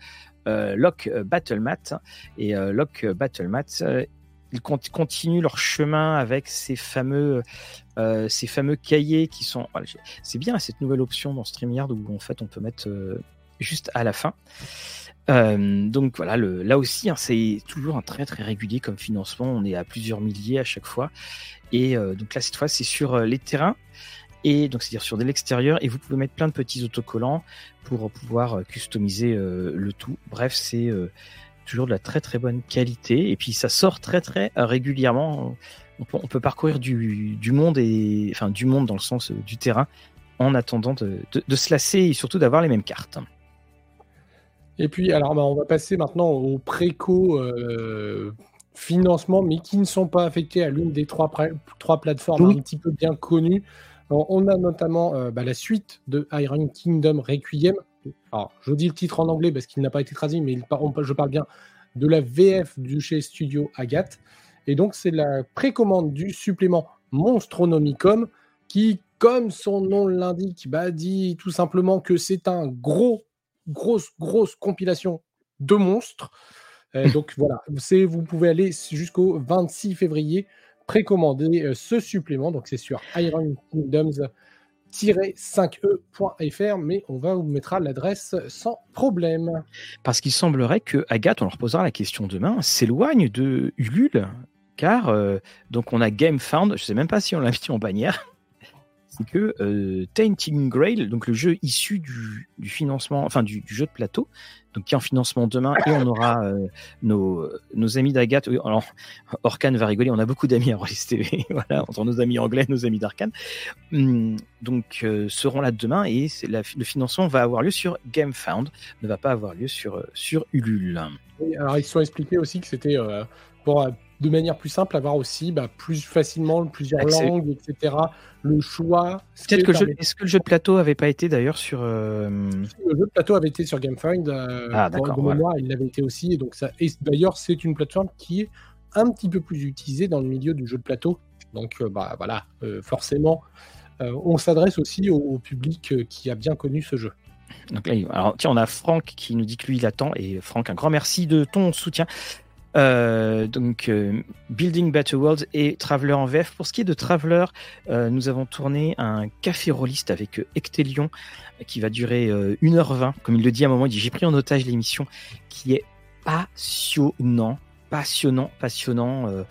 euh, Lock Battlemat et euh, Lock Battlemat. Ils continuent leur chemin avec ces fameux, ces fameux cahiers qui sont. c'est bien cette nouvelle option dans StreamYard où en fait on peut mettre juste à la fin. donc voilà, là aussi, hein, c'est toujours un très très régulier comme financement. On est à plusieurs milliers à chaque fois. Et donc là, cette fois, c'est sur les terrains et donc c'est-à-dire sur de l'extérieur et vous pouvez mettre plein de petits autocollants pour pouvoir customiser le tout. Bref, c'est toujours de la très très bonne qualité et puis ça sort très très régulièrement. On peut, parcourir du, monde et enfin du monde dans le sens du terrain en attendant de, se lasser et surtout d'avoir les mêmes cartes. Et puis, alors, bah, on va passer maintenant aux préco euh, financements, mais qui ne sont pas affectés à l'une des trois, trois plateformes un petit peu bien connues. on a notamment euh, bah, la suite de Iron Kingdom Requiem. Alors, je dis le titre en anglais parce qu'il n'a pas été traduit, mais je parle bien de la VF du chez Studio Agathe. Et donc, c'est la précommande du supplément Monstronomicon qui comme son nom l'indique, bah, dit tout simplement que c'est un gros, grosse, grosse compilation de monstres. Euh, [laughs] donc voilà, vous pouvez aller jusqu'au 26 février précommander euh, ce supplément. Donc c'est sur Iron Kingdoms 5e.fr, mais on va vous mettre l'adresse sans problème. Parce qu'il semblerait que Agathe, on leur posera la question demain, s'éloigne de Ulule, car euh, donc on a GameFound, je ne sais même pas si on l'a mis en bannière, c'est que euh, Tainting Grail, donc le jeu issu du, financement, enfin du, jeu de plateau, donc qui est en financement demain, et on aura euh, nos, amis d'Agathe. Alors, Orkan va rigoler, on a beaucoup d'amis à Rollis [laughs] TV, voilà, entre nos amis anglais, nos amis d'Arkane. Hum, donc, euh, seront là demain, et le financement va avoir lieu sur GameFound, ne va pas avoir lieu sur, sur Ulule. alors, ils se sont expliqués aussi que c'était pour de manière plus simple, avoir aussi bah, plus facilement plusieurs langues, etc. Le choix. Peut-être que est-ce que le jeu de plateau avait pas été d'ailleurs sur. Euh, le jeu de plateau avait été sur GameFind. Euh, ah, d'accord. il l'avait été aussi. Et donc ça. Et d'ailleurs, c'est une plateforme qui est un petit peu plus utilisée dans le milieu du jeu de plateau. Donc, euh, bah voilà, forcément, on s'adresse aussi au, public qui a bien connu ce jeu. Donc là, alors tiens, on a Franck qui nous dit que lui il attend et Franck, un grand merci de ton soutien. Euh, donc euh, Building Better World et Traveler en VF. Pour ce qui est de Traveler, euh, nous avons tourné un café rolliste avec Ectelion qui va durer 1h20. Comme il le dit à un moment, il dit j'ai pris en otage l'émission qui est passionnant passionnant, passionnant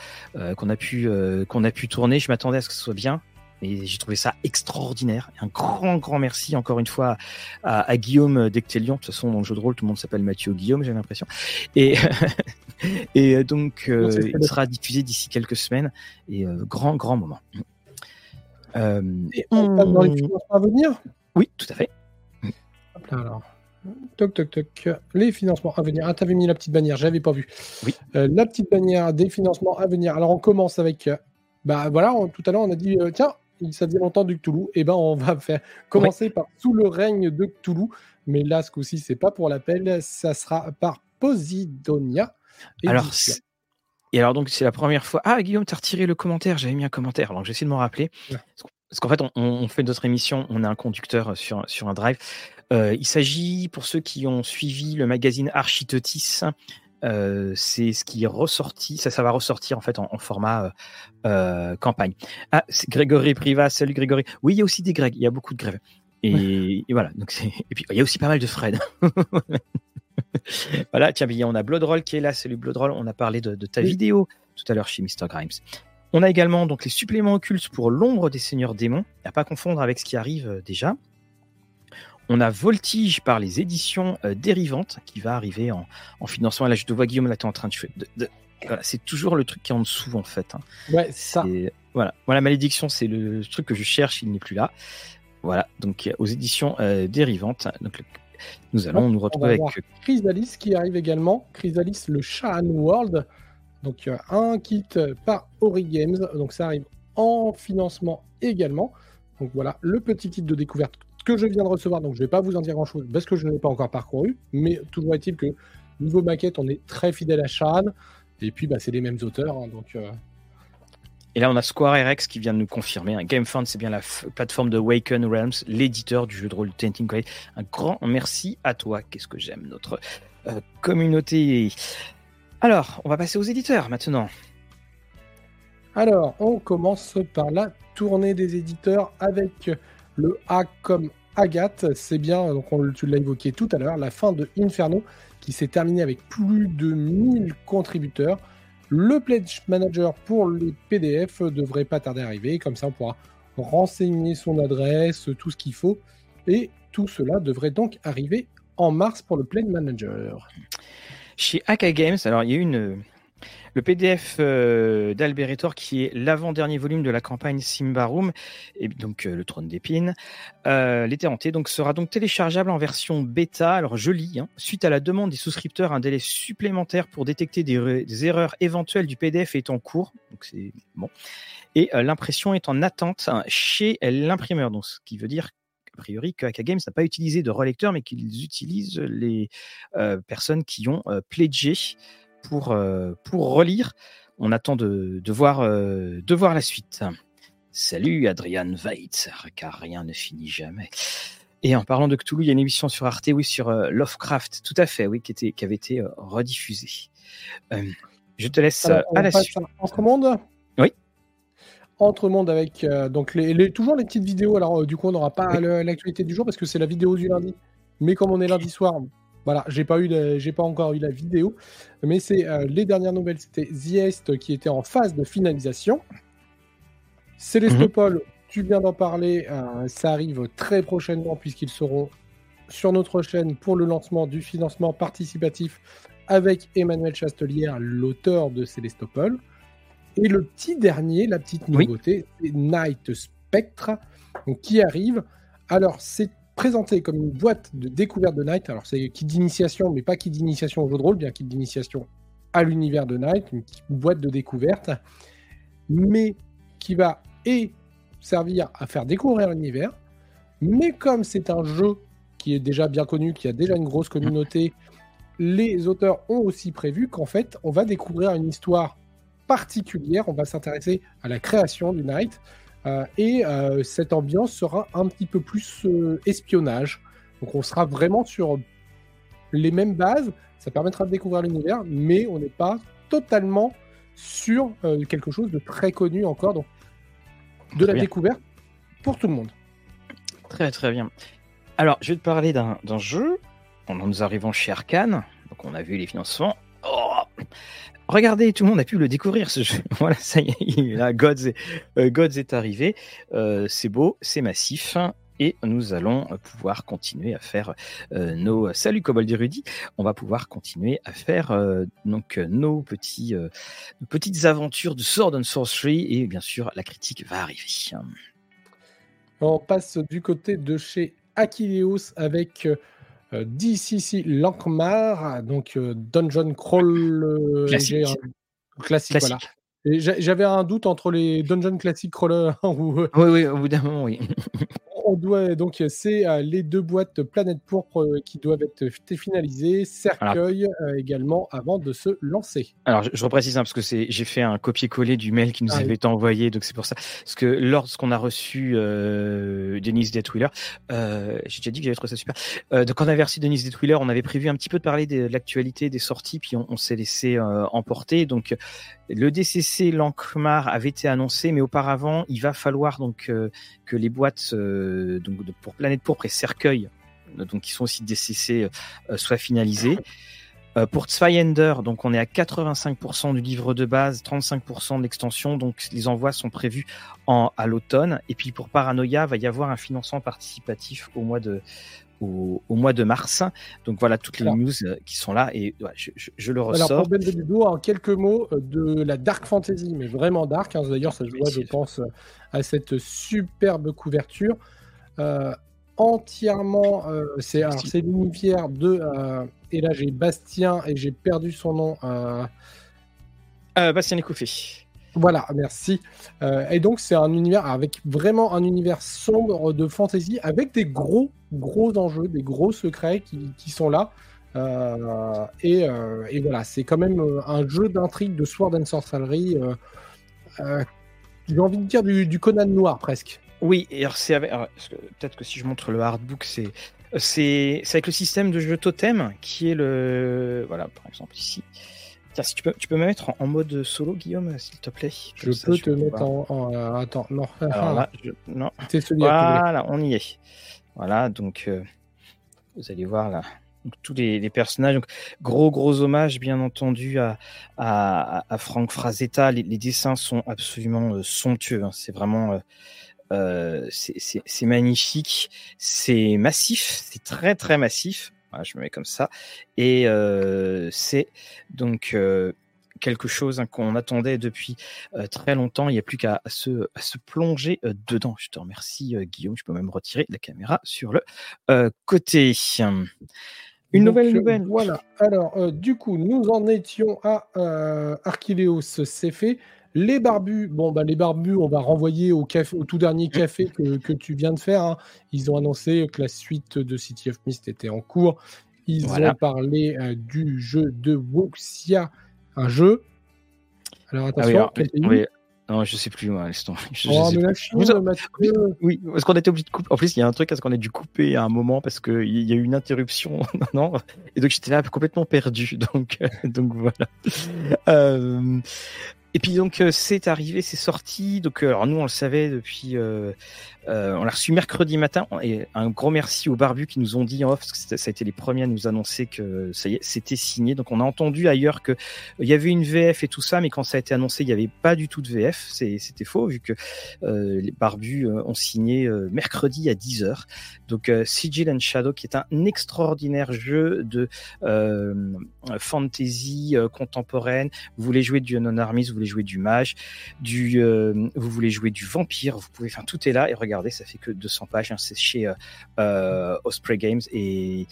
qu'on a pu a pu tourner. Je m'attendais à ce que ce soit bien. Et j'ai trouvé ça extraordinaire. Un grand, grand merci encore une fois à, Guillaume d'Ectelion. De toute façon, dans le jeu de rôle, tout le monde s'appelle Mathieu Guillaume, j'ai l'impression. Et, [laughs] [laughs] et donc, euh, il sera diffusé d'ici quelques semaines. Et euh, grand, grand moment. Euh, on passe dans les financements à venir? Oui, tout à fait. Hop là, alors. Toc, toc, toc. Les financements à venir. Ah, t'avais mis la petite bannière, j'avais pas vu. Oui. la petite bannière des financements à venir. Alors, on commence avec. Bah voilà, tout à l'heure, on a dit tiens, ça faisait longtemps du Cthulhu, et eh ben on va faire commencer par sous le règne de Cthulhu, mais là ce coup-ci c'est pas pour l'appel, ça sera par Posidonia. Alors et alors donc c'est la première fois. Ah Guillaume, t'as retiré le commentaire, j'avais mis un commentaire, alors j'essaie de m'en rappeler. Parce qu'en fait, on, fait d'autres émissions, on a un conducteur sur, sur un drive. Euh, il s'agit, pour ceux qui ont suivi le magazine Architotis, euh, c'est ce qui est ressorti, ça, ça va ressortir en fait en, format euh, euh, campagne. Ah, c'est Grégory Priva, salut Grégory. Oui, il y a aussi des Greg, il y a beaucoup de Greg. Et, voilà, donc et puis il y a aussi pas mal de Fred. [laughs] [laughs] voilà, tiens, on a Bloodroll qui est là, salut Bloodroll, on a parlé de, ta vidéo tout à l'heure chez Mr. Grimes. On a également donc les suppléments occultes pour l'ombre des seigneurs démons, à pas confondre avec ce qui arrive déjà. On a Voltige par les éditions euh, dérivantes qui va arriver en, en financement. Là, je te vois, Guillaume, là, tu es en train de. voilà, c'est toujours le truc qui est en dessous, en fait. Hein. Ouais, ça. Voilà. Voilà, malédiction, c'est le truc que je cherche, il n'est plus là. Voilà, donc aux éditions euh, dérivantes. Donc, nous allons nous retrouver avec. Chrysalis qui arrive également. Chrysalis, le Shahan World. Donc, un kit par Ori Games. Donc, ça arrive en financement également. Donc, voilà, le petit kit de découverte que je viens de recevoir, donc je ne vais pas vous en dire grand-chose parce que je ne l'ai pas encore parcouru, mais toujours est-il que niveau maquette, on est très fidèle à Shan, et puis bah, c'est les mêmes auteurs, hein, donc... Euh. Et là, on a Square RX qui vient de nous confirmer. un GameFund, c'est bien la plateforme de Waken Realms, l'éditeur du jeu de rôle Tenting Grade. Un grand merci à toi. Qu'est-ce que j'aime notre euh, communauté. Alors, on va passer aux éditeurs maintenant. Alors, on commence par la tournée des éditeurs avec le A comme Agathe, c'est bien, donc on, tu l'as évoqué tout à l'heure, la fin de Inferno qui s'est terminée avec plus de 1000 contributeurs. Le Pledge Manager pour les PDF devrait pas tarder à arriver, comme ça on pourra renseigner son adresse, tout ce qu'il faut. Et tout cela devrait donc arriver en mars pour le Pledge Manager. Chez Aka Games, alors il y a une le PDF euh, d'Alberator, qui est l'avant-dernier volume de la campagne Simbarum, et donc euh, le trône d'épines, euh, l'été hanté, donc sera donc téléchargeable en version bêta. Alors je lis, hein. suite à la demande des souscripteurs, un délai supplémentaire pour détecter des, erreurs éventuelles du PDF est en cours. Donc c'est bon. Et l'impression est en attente hein, chez l'imprimeur, ce qui veut dire a priori que Games n'a pas utilisé de relecteur, mais qu'ils utilisent les personnes qui ont pledgé pour, euh, pour relire. On attend de, de voir, euh, de voir la suite. Salut Adrian Weitz, car rien ne finit jamais. Et en parlant de Cthulhu, il y a une émission sur Arte, oui, sur euh, Lovecraft, tout à fait, oui, qui, était, qui avait été rediffusée. je te laisse à la suite. Entre monde Oui. Entre monde avec donc les, toujours les petites vidéos. Alors du coup, on n'aura pas l'actualité du jour parce que c'est la vidéo du lundi. Mais comme on est lundi soir, voilà, j'ai pas eu, j'ai pas encore eu la vidéo, mais c'est euh, les dernières nouvelles. C'était The qui était en phase de finalisation. Célestopol, mhm. tu viens d'en parler, euh, ça arrive très prochainement puisqu'ils seront sur notre chaîne pour le lancement du financement participatif avec Emmanuel Chastelière, l'auteur de Célestopol. Et le petit dernier, la petite nouveauté, c'est Night Spectre, qui arrive. Alors, c'est présenté comme une boîte de découverte de Night. Alors, c'est qui d'initiation, mais pas qui d'initiation au jeu de rôle, bien qui d'initiation à l'univers de Night, une boîte de découverte, mais qui va et servir à faire découvrir l'univers, mais comme c'est un jeu qui est déjà bien connu, qui a déjà une grosse communauté, les auteurs ont aussi prévu qu'en fait, on va découvrir une histoire particulière, on va s'intéresser à la création du Night, et euh, cette ambiance sera un petit peu plus euh, espionnage. Donc on sera vraiment sur les mêmes bases. Ça permettra de découvrir l'univers, mais on n'est pas totalement sur quelque chose de très connu encore. Donc de la découverte pour tout le monde. Très très bien. Alors je vais te parler d'un jeu. En nous arrivant chez Arkane, donc on a vu les financements. Oh Regardez, tout le monde a pu le découvrir ce jeu. [laughs] Voilà, ça y est, là, Gods est, euh, Gods est arrivé. Euh, c'est beau, c'est massif. Et nous allons pouvoir continuer à faire euh, nos salut Kobold Rudy. On va pouvoir continuer à faire donc nos petits petites aventures de Sword and Sorcery et bien sûr la critique va arriver. On passe du côté de chez Achilleos avec euh, DCC Lankmar, donc euh, Dungeon Crawl euh, classique. classique, Voilà. J'avais un doute entre les Dungeon Classic Crawler [laughs] ou. Oui, oui, au bout d'un moment, oui. On doit donc c'est euh, les deux boîtes Planète Pourpre euh, qui doivent être finalisées, cercueil euh, également avant de se lancer. Alors je, reprécise hein, parce que c'est j'ai fait un copier-coller du mail qui nous ah avait été envoyé, donc c'est pour ça. Parce que lorsqu'on a reçu Denise Detwiller, j'ai déjà dit que j'avais trouvé ça super. donc on avait reçu Denise Detwiller, on avait prévu un petit peu de parler de, l'actualité des sorties, puis on, s'est laissé emporter. Donc le DCC Lankmar avait été annoncé, mais auparavant il va falloir donc que les boîtes donc pour Planète Pourpre et Cercueil, donc qui sont aussi DCC, euh, soient finalisées. Euh, pour Zweiender, donc on est à 85% du livre de base, 35% de l'extension, donc les envois sont prévus à l'automne. Et puis pour Paranoia, va y avoir un financement participatif au mois de, au, mois de mars. Donc voilà toutes les news euh, qui sont là et je, le ressors. Alors pour Benvenuto, en quelques mots de la dark fantasy, mais vraiment dark. Hein, D'ailleurs, ça se voit, je pense, à cette superbe couverture. Euh, entièrement. Euh, c'est l'univers de. Euh, et là, j'ai Bastien et j'ai perdu son nom. Bastien Écouffé. Voilà, merci. et donc, c'est un univers avec vraiment un univers sombre de fantasy avec des gros, gros enjeux, des gros secrets qui, sont là. Et, et, voilà, c'est quand même un jeu d'intrigue de Sword and Sorcery. J'ai envie de dire du, Conan noir presque. Oui, peut-être que si je montre le hardbook, c'est c'est avec le système de jeu totem qui est le voilà par exemple ici. Tiens, si tu peux tu peux me mettre en, mode solo Guillaume s'il te plaît. Je peux te mettre en, euh, attends non. [laughs] Alors là, je... non. [laughs] Voilà, on y est. Voilà, donc vous allez voir là. tous les, personnages. Donc, gros, gros hommage, bien entendu, à, à, Frank Frazetta. Les, dessins sont absolument somptueux. Hein. C'est vraiment. c'est magnifique. C'est massif. C'est très, très massif. Je me mets comme ça. Et c'est donc quelque chose hein, qu'on attendait depuis très longtemps. Il n'y a plus qu'à se, se, plonger dedans. Je te remercie, Guillaume. Je peux même retirer la caméra sur le côté. Une nouvelle nouvelle. Voilà. Alors, du coup, nous en étions à Archileos, c'est fait. Les barbus, bon, bah, les barbus, on va renvoyer au, café, au tout dernier café que, que tu viens de faire. Hein. Ils ont annoncé que la suite de City of Mist était en cours. Ils ont parlé du jeu de Wuxia un jeu? Alors ah attention, non, je sais plus, moi, oh, mais oui, oui, parce qu'on était obligé de couper. En plus, il y a un truc, parce qu'on a dû couper à un moment parce qu'il y a eu une interruption. [laughs] non, Et donc, j'étais là complètement perdu. [laughs] Donc, donc voilà. Euh, et puis donc euh, c'est arrivé, c'est sorti. Donc euh, alors nous on le savait depuis, euh, on l'a reçu mercredi matin. Et un gros merci aux barbus qui nous ont dit en off, parce que ça a été les premiers à nous annoncer que c'était signé. Donc on a entendu ailleurs que il y avait une VF et tout ça, mais quand ça a été annoncé, il n'y avait pas du tout de VF. C'était faux vu que les barbus ont signé mercredi à 10h. Donc Sigil and Shadow, qui est un extraordinaire jeu de fantasy contemporaine. Vous voulez jouer du Non Armies, jouer du mage, du, euh, vous voulez jouer du vampire, vous pouvez, enfin tout est là. Et regardez, ça fait que 200 pages. Hein, c'est chez euh, euh, Osprey Games et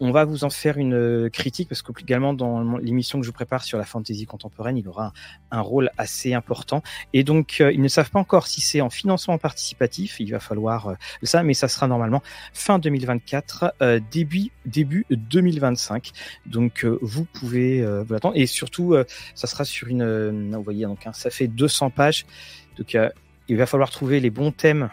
on va vous en faire une euh, critique parce qu'également dans l'émission que je vous prépare sur la fantasy contemporaine, il aura un, rôle assez important. Et donc, euh, ils ne savent pas encore si c'est en financement participatif, il va falloir euh, ça, mais ça sera normalement fin 2024, début, début 2025. Donc, vous pouvez vous attendre. Et surtout, ça sera sur une, vous voyez, donc, hein, ça fait 200 pages. Donc, il va falloir trouver les bons thèmes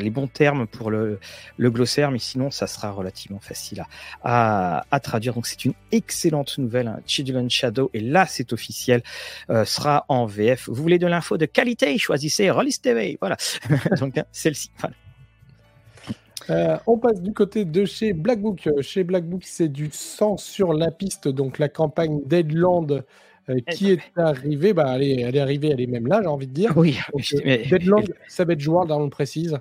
les bons termes pour le, le, glossaire, mais sinon, ça sera relativement facile à, à, traduire. Donc, c'est une excellente nouvelle. Hein. Shadow, et là, c'est officiel, euh, sera en VF. Vous voulez de l'info de qualité Choisissez Rollis TV. Voilà. [laughs] Donc, hein, celle-ci. Euh, on passe du côté de chez Blackbook. Chez Blackbook, c'est du sang sur la piste, donc la campagne Deadland euh, qui est arrivée. Bah, elle, est, elle est arrivée, elle est même là, j'ai envie de dire. Oui, Deadland, ça va être jouable, on le précise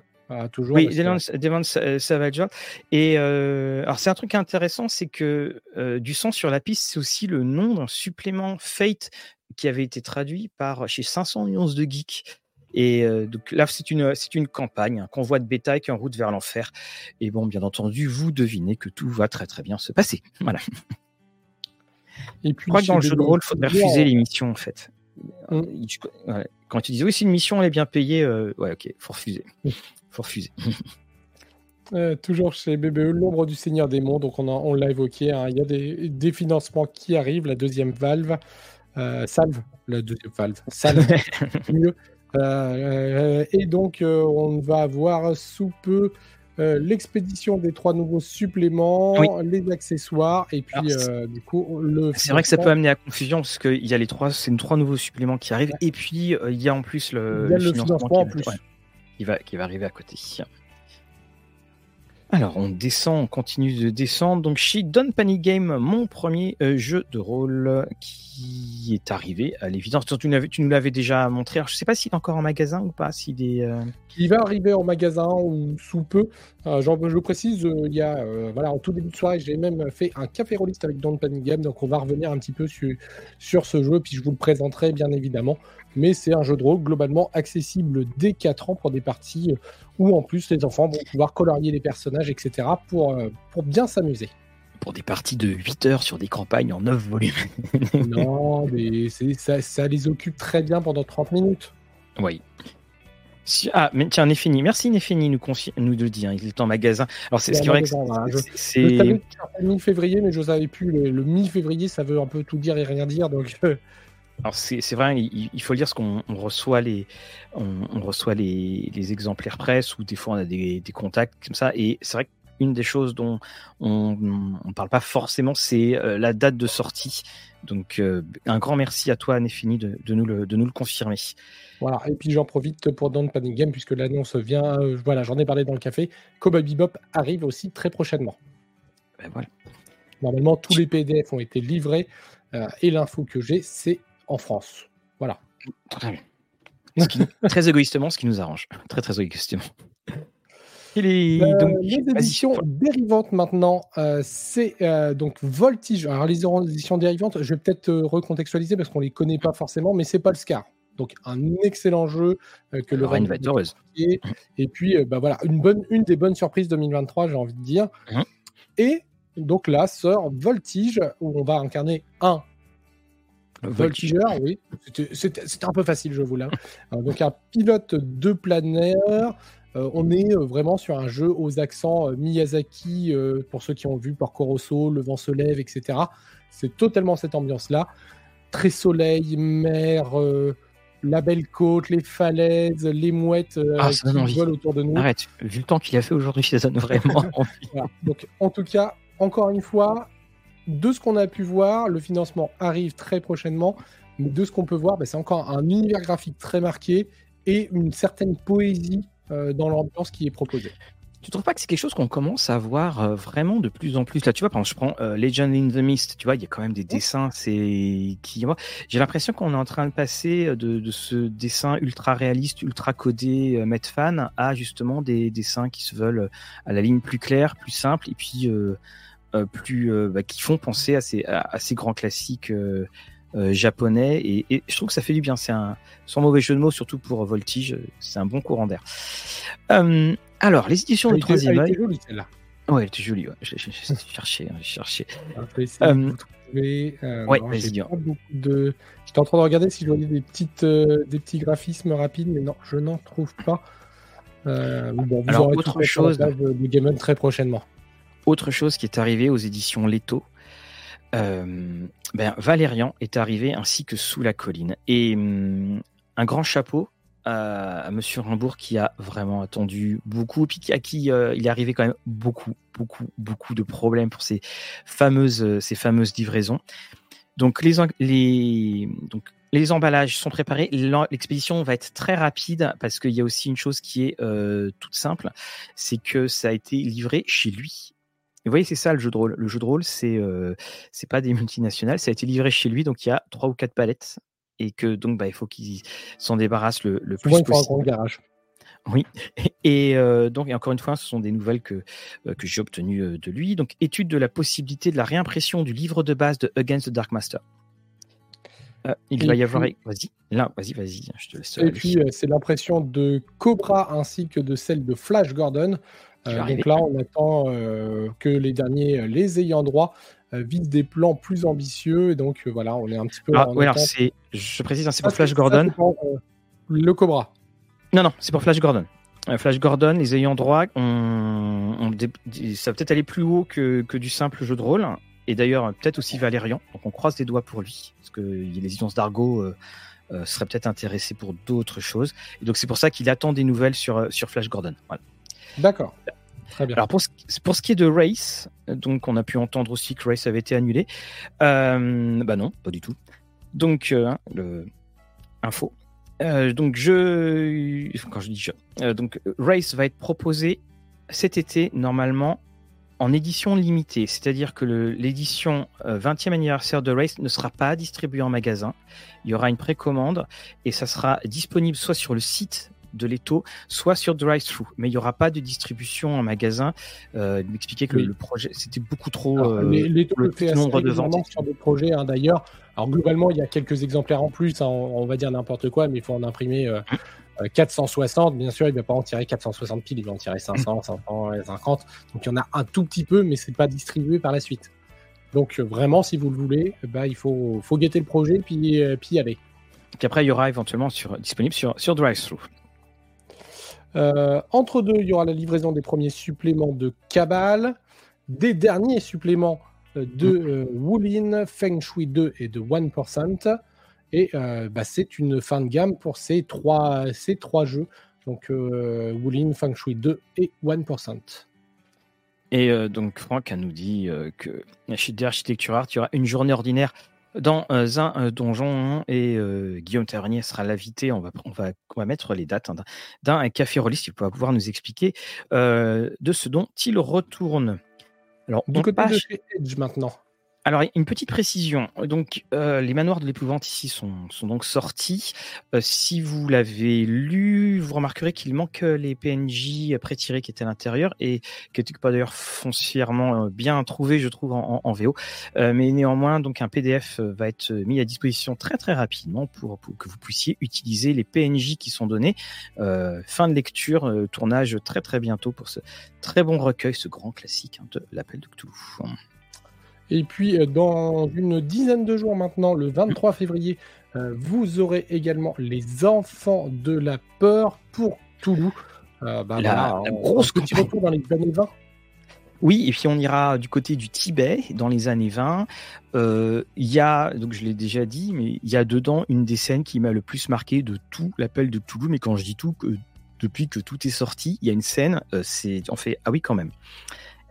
toujours. Oui, Demon Savage. Et euh, alors, c'est un truc intéressant, c'est que euh, du sang sur la piste, c'est aussi le nom d'un supplément Fate qui avait été traduit par chez 500 nuances de geek. Et euh, donc là, c'est une, c'est une campagne, un convoi de bétail qui est en route vers l'enfer. Et bon, bien entendu, vous devinez que tout va très très bien se passer. Voilà. Et puis, je crois que dans le jeu de rôle, il faudrait refuser l'émission en fait. Quand tu dis oui, c'est une mission, elle est bien payée, ouais, ok, faut refuser. Faut refuser. [laughs] Euh, toujours chez BBE, l'ombre du Seigneur des Mondes, donc on, on l'a évoqué, hein. il y a des, des, financements qui arrivent, la deuxième valve, euh, salve, la deuxième valve, salve, [laughs] mieux. Euh, et donc on va avoir sous peu l'expédition des trois nouveaux suppléments, les accessoires, et puis du coup le. C'est vrai que ça peut amener à confusion parce qu'il y a les trois, c'est trois nouveaux suppléments qui arrivent, et puis il y a en plus le, le, financement, en plus qui va, arriver à côté. Alors, on descend, on continue de descendre. Donc, chez Don Panic Game, mon premier euh, jeu de rôle qui est arrivé à l'évidence. Tu, nous l'avais déjà montré. je ne sais pas s'il est encore en magasin ou pas. S'il est. Euh, il va arriver en magasin ou sous peu. Euh, je le précise, il y a, voilà, en tout début de soirée, j'ai même fait un café rôliste avec Don Panic Game. Donc, on va revenir un petit peu sur ce jeu. Puis, je vous le présenterai, bien évidemment mais c'est un jeu de rôle globalement accessible dès 4 ans pour des parties où en plus les enfants vont pouvoir colorier les personnages, etc. pour, euh, pour bien s'amuser. Pour des parties de 8 heures sur des campagnes en 9 volumes. [laughs] non, mais ça, ça, les occupe très bien pendant 30 minutes. Oui. Ah, mais tiens, Néfini, merci Néfini nous, nous le dit, hein, il est en magasin. Alors c'est vrai que c'est. mi-février, mais je savais plus. Le, le mi-février, ça veut un peu tout dire et rien dire, donc alors c'est vrai, il, faut le dire, parce qu'on reçoit les, on, reçoit les, exemplaires presse ou des fois on a des, contacts comme ça, et c'est vrai que une des choses dont on ne parle pas forcément, c'est la date de sortie. Donc, un grand merci à toi, Nefini, de, de, nous le, de nous le confirmer. Voilà, et puis j'en profite pour Don't Panic Game, puisque l'annonce vient, voilà, j'en ai parlé dans le café. Cowboy Bebop arrive aussi très prochainement. Ben voilà. Normalement, tous les PDF ont été livrés, et l'info que j'ai, c'est en France. Voilà. Très bien [laughs] très égoïstement, ce qui nous arrange. Très, très égoïstement. les, euh, donc, les éditions dérivantes maintenant, euh, c'est euh, donc Voltige. Alors les éditions dérivantes, je vais peut-être recontextualiser parce qu'on les connaît pas forcément, mais c'est pas le Scar. Donc un excellent jeu que le Rennes va être heureuse. Et, et puis bah voilà, une bonne, une des bonnes surprises 2023, j'ai envie de dire. Mmh. Et donc là sort Voltige où on va incarner un Voltigeur, oui. C'était un peu facile, je vous l'avoue. donc, un pilote de planeur. Euh, on est euh, vraiment sur un jeu aux accents euh, Miyazaki, pour ceux qui ont vu Porco Rosso, Le vent se lève, etc. C'est totalement cette ambiance-là. Très soleil, mer, la belle côte, les falaises, les mouettes ah, qui volent autour de nous. Arrête, vu le temps qu'il a fait aujourd'hui, ça donne vraiment [laughs] Donc, en tout cas, encore une fois, de ce qu'on a pu voir, le financement arrive très prochainement. Mais de ce qu'on peut voir, bah, c'est encore un univers graphique très marqué et une certaine poésie euh, dans l'ambiance qui est proposée. Tu trouves pas que c'est quelque chose qu'on commence à voir euh, vraiment de plus en plus? Là, tu vois, par exemple, je prends euh, Legend in the Mist, tu vois, il y a quand même des dessins, c'est qui J'ai l'impression qu'on est en train de passer de, ce dessin ultra réaliste, ultra codé, euh, fan, à justement des dessins qui se veulent à la ligne plus claire, plus simple, et puis plus euh, bah, qui font penser à ces, à, ces grands classiques euh, japonais et, je trouve que ça fait du bien. C'est un sans mauvais jeu de mots, surtout pour Voltige, c'est un bon courant d'air. alors, les éditions de troisième œil. jolie celle-là. Ouais, elle était jolie. Ouais. J'ai cherché, j'ai cherché. ouais, vas-y. De... J'étais en train de regarder si je voyais des petites, des petits graphismes rapides, mais non, je n'en trouve pas. bon, vous Alors, aurez autre chose de Game très prochainement autre chose qui est arrivé aux éditions Leto, euh, ben, Valérian est arrivé ainsi que Sous la colline. Et hum, un grand chapeau à, Monsieur Rimbourg qui a vraiment attendu beaucoup, puis à qui euh, il est arrivé quand même beaucoup, beaucoup, beaucoup de problèmes pour ces fameuses, ces fameuses livraisons. Donc les, les, donc les emballages sont préparés. L'expédition va être très rapide parce qu'il y a aussi une chose qui est euh, toute simple, c'est que ça a été livré chez lui vous voyez, c'est ça le jeu de rôle. Le jeu de rôle, c'est euh, c'est pas des multinationales. Ça a été livré chez lui, donc il y a trois ou quatre palettes et que donc bah, il faut qu'il s'en débarrasse le, le plus possible. Un grand garage. Oui, [laughs] et euh, donc et encore une fois, ce sont des nouvelles que, euh, que j'ai obtenues euh, de lui. Donc, étude de la possibilité de la réimpression du livre de base de Against the Dark Master. il va y avoir. Vas-y, là, vas-y, vas-y, je te laisse. Et puis, c'est l'impression de Cobra ainsi que de celle de Flash Gordon. Euh, donc là, on attend euh, que les derniers, euh, les ayants droit, visent des plans plus ambitieux. Et donc voilà, on est un petit peu. Ah, alors c'est, je précise, hein, c'est pour Flash Gordon. le Cobra. Non, non, c'est pour Flash Gordon. Flash Gordon, les ayants droit, on, ça va peut-être aller plus haut que, que, du simple jeu de rôle. Et d'ailleurs, peut-être aussi Valérian. Donc on croise des doigts pour lui. Parce que les éditions d'Argo seraient peut-être intéressés pour d'autres choses. Et donc c'est pour ça qu'il attend des nouvelles sur, sur Flash Gordon. Voilà. D'accord. Très bien. Alors pour ce, pour ce, qui est de Race, donc on a pu entendre aussi que Race avait été annulé. Euh, bah non, pas du tout. Donc euh, hein, info. Euh, donc je, quand je dis je, donc Race va être proposé cet été normalement en édition limitée, c'est-à-dire que l'édition 20e anniversaire de Race ne sera pas distribuée en magasin. Il y aura une précommande et ça sera disponible soit sur le site de l'étau, soit sur drive-thru. Mais il n'y aura pas de distribution en magasin. Euh, il m'expliquait que le projet, c'était beaucoup trop. Alors, euh, le fait nombre de ventes. sur des projets, hein, d'ailleurs. Alors, globalement, il y a quelques exemplaires en plus. Hein, on, va dire n'importe quoi, mais il faut en imprimer. 460, euh, bien sûr, il ne va pas en tirer 460 piles, il va en tirer 500, 550. Donc il y en a un tout petit peu, mais c'est pas distribué par la suite. Donc vraiment, si vous le voulez, bah, il faut, faut guetter le projet puis, puis y aller. Puis après, il y aura éventuellement sur, disponible sur, sur DriveThru. Euh, entre deux, il y aura la livraison des premiers suppléments de Cabal, des derniers suppléments euh, de mm. euh, Wulin, Feng Shui 2 et de 1%. Et bah, c'est une fin de gamme pour ces trois, ces trois jeux. Donc Wulin, Feng Shui 2 et 1%. Et donc Franck a nous dit que chez Architecture Art, il y aura une journée ordinaire dans un donjon et Guillaume Tavernier sera l'invité. On va, on, va, on va mettre les dates hein, d'un café rôliste. Il va pouvoir nous expliquer de ce dont il retourne. Alors, du côté de chez Edge maintenant. Alors, une petite précision. Donc, euh, les manoirs de l'épouvante ici sont, donc sortis. Euh, si vous l'avez lu, vous remarquerez qu'il manque euh, les PNJ pré-tirés qui étaient à l'intérieur et qui n'étaient pas d'ailleurs foncièrement bien trouvés, je trouve, en, VO. mais néanmoins, donc un PDF va être mis à disposition très très rapidement pour, pour que vous puissiez utiliser les PNJ qui sont donnés. fin de lecture, tournage très très bientôt pour ce très bon recueil, ce grand classique hein, de l'appel de Cthulhu. Et puis, euh, dans une dizaine de jours maintenant, le 23 février, euh, vous aurez également Les Enfants de la Peur pour Toulouse. Euh, bah, la, grosse petit retour dans les années 20. Oui, et puis on ira du côté du Tibet dans les années 20. Il y a, donc je l'ai déjà dit, mais il y a dedans une des scènes qui m'a le plus marqué de tout l'appel de Toulouse. Mais quand je dis tout, que depuis que tout est sorti, il y a une scène, c'est on fait ah oui quand même.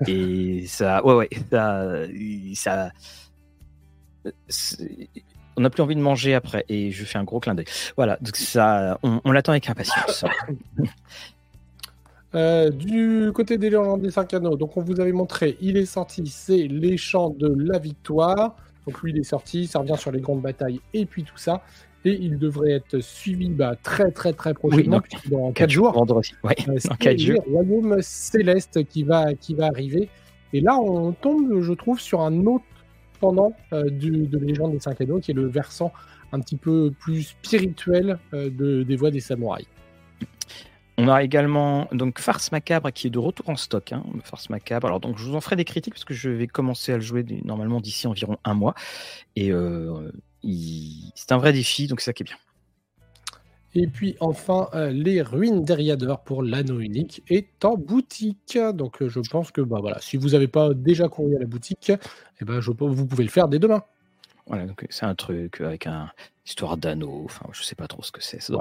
Et ça, ouais, ouais, ça, on n'a plus envie de manger après. Et je fais un gros clin d'œil. Voilà, donc ça, on, l'attend avec impatience. [laughs] Euh, du côté des Légendes des Anneaux, donc on vous avait montré, il est sorti, c'est les chants de la victoire. Donc lui, il est sorti, ça revient sur les grandes batailles et puis tout ça et il devrait être suivi bah, très très très prochainement, dans 4 jours. Vendredi, ouais, euh, dans 4 jours. Royaume Céleste qui va, qui va arriver. Et là, on tombe, je trouve, sur un autre pendant euh, du, de Légende des 5 Anneaux, qui est le versant un petit peu plus spirituel euh, de, des voix des samouraïs. On a également donc Farce Macabre qui est de retour en stock. Hein, Farce Macabre. Alors donc je vous en ferai des critiques parce que je vais commencer à le jouer normalement d'ici environ un mois. Et euh, c'est un vrai défi, donc c'est ça qui est bien. Et puis enfin, euh, les ruines d'Eriader pour l'anneau unique est en boutique. Donc euh, je pense que bah, voilà, si vous n'avez pas déjà couru à la boutique, eh ben, je, vous pouvez le faire dès demain. Voilà, donc c'est un truc avec un histoire d'anneau. Enfin, je sais pas trop ce que c'est. Ça,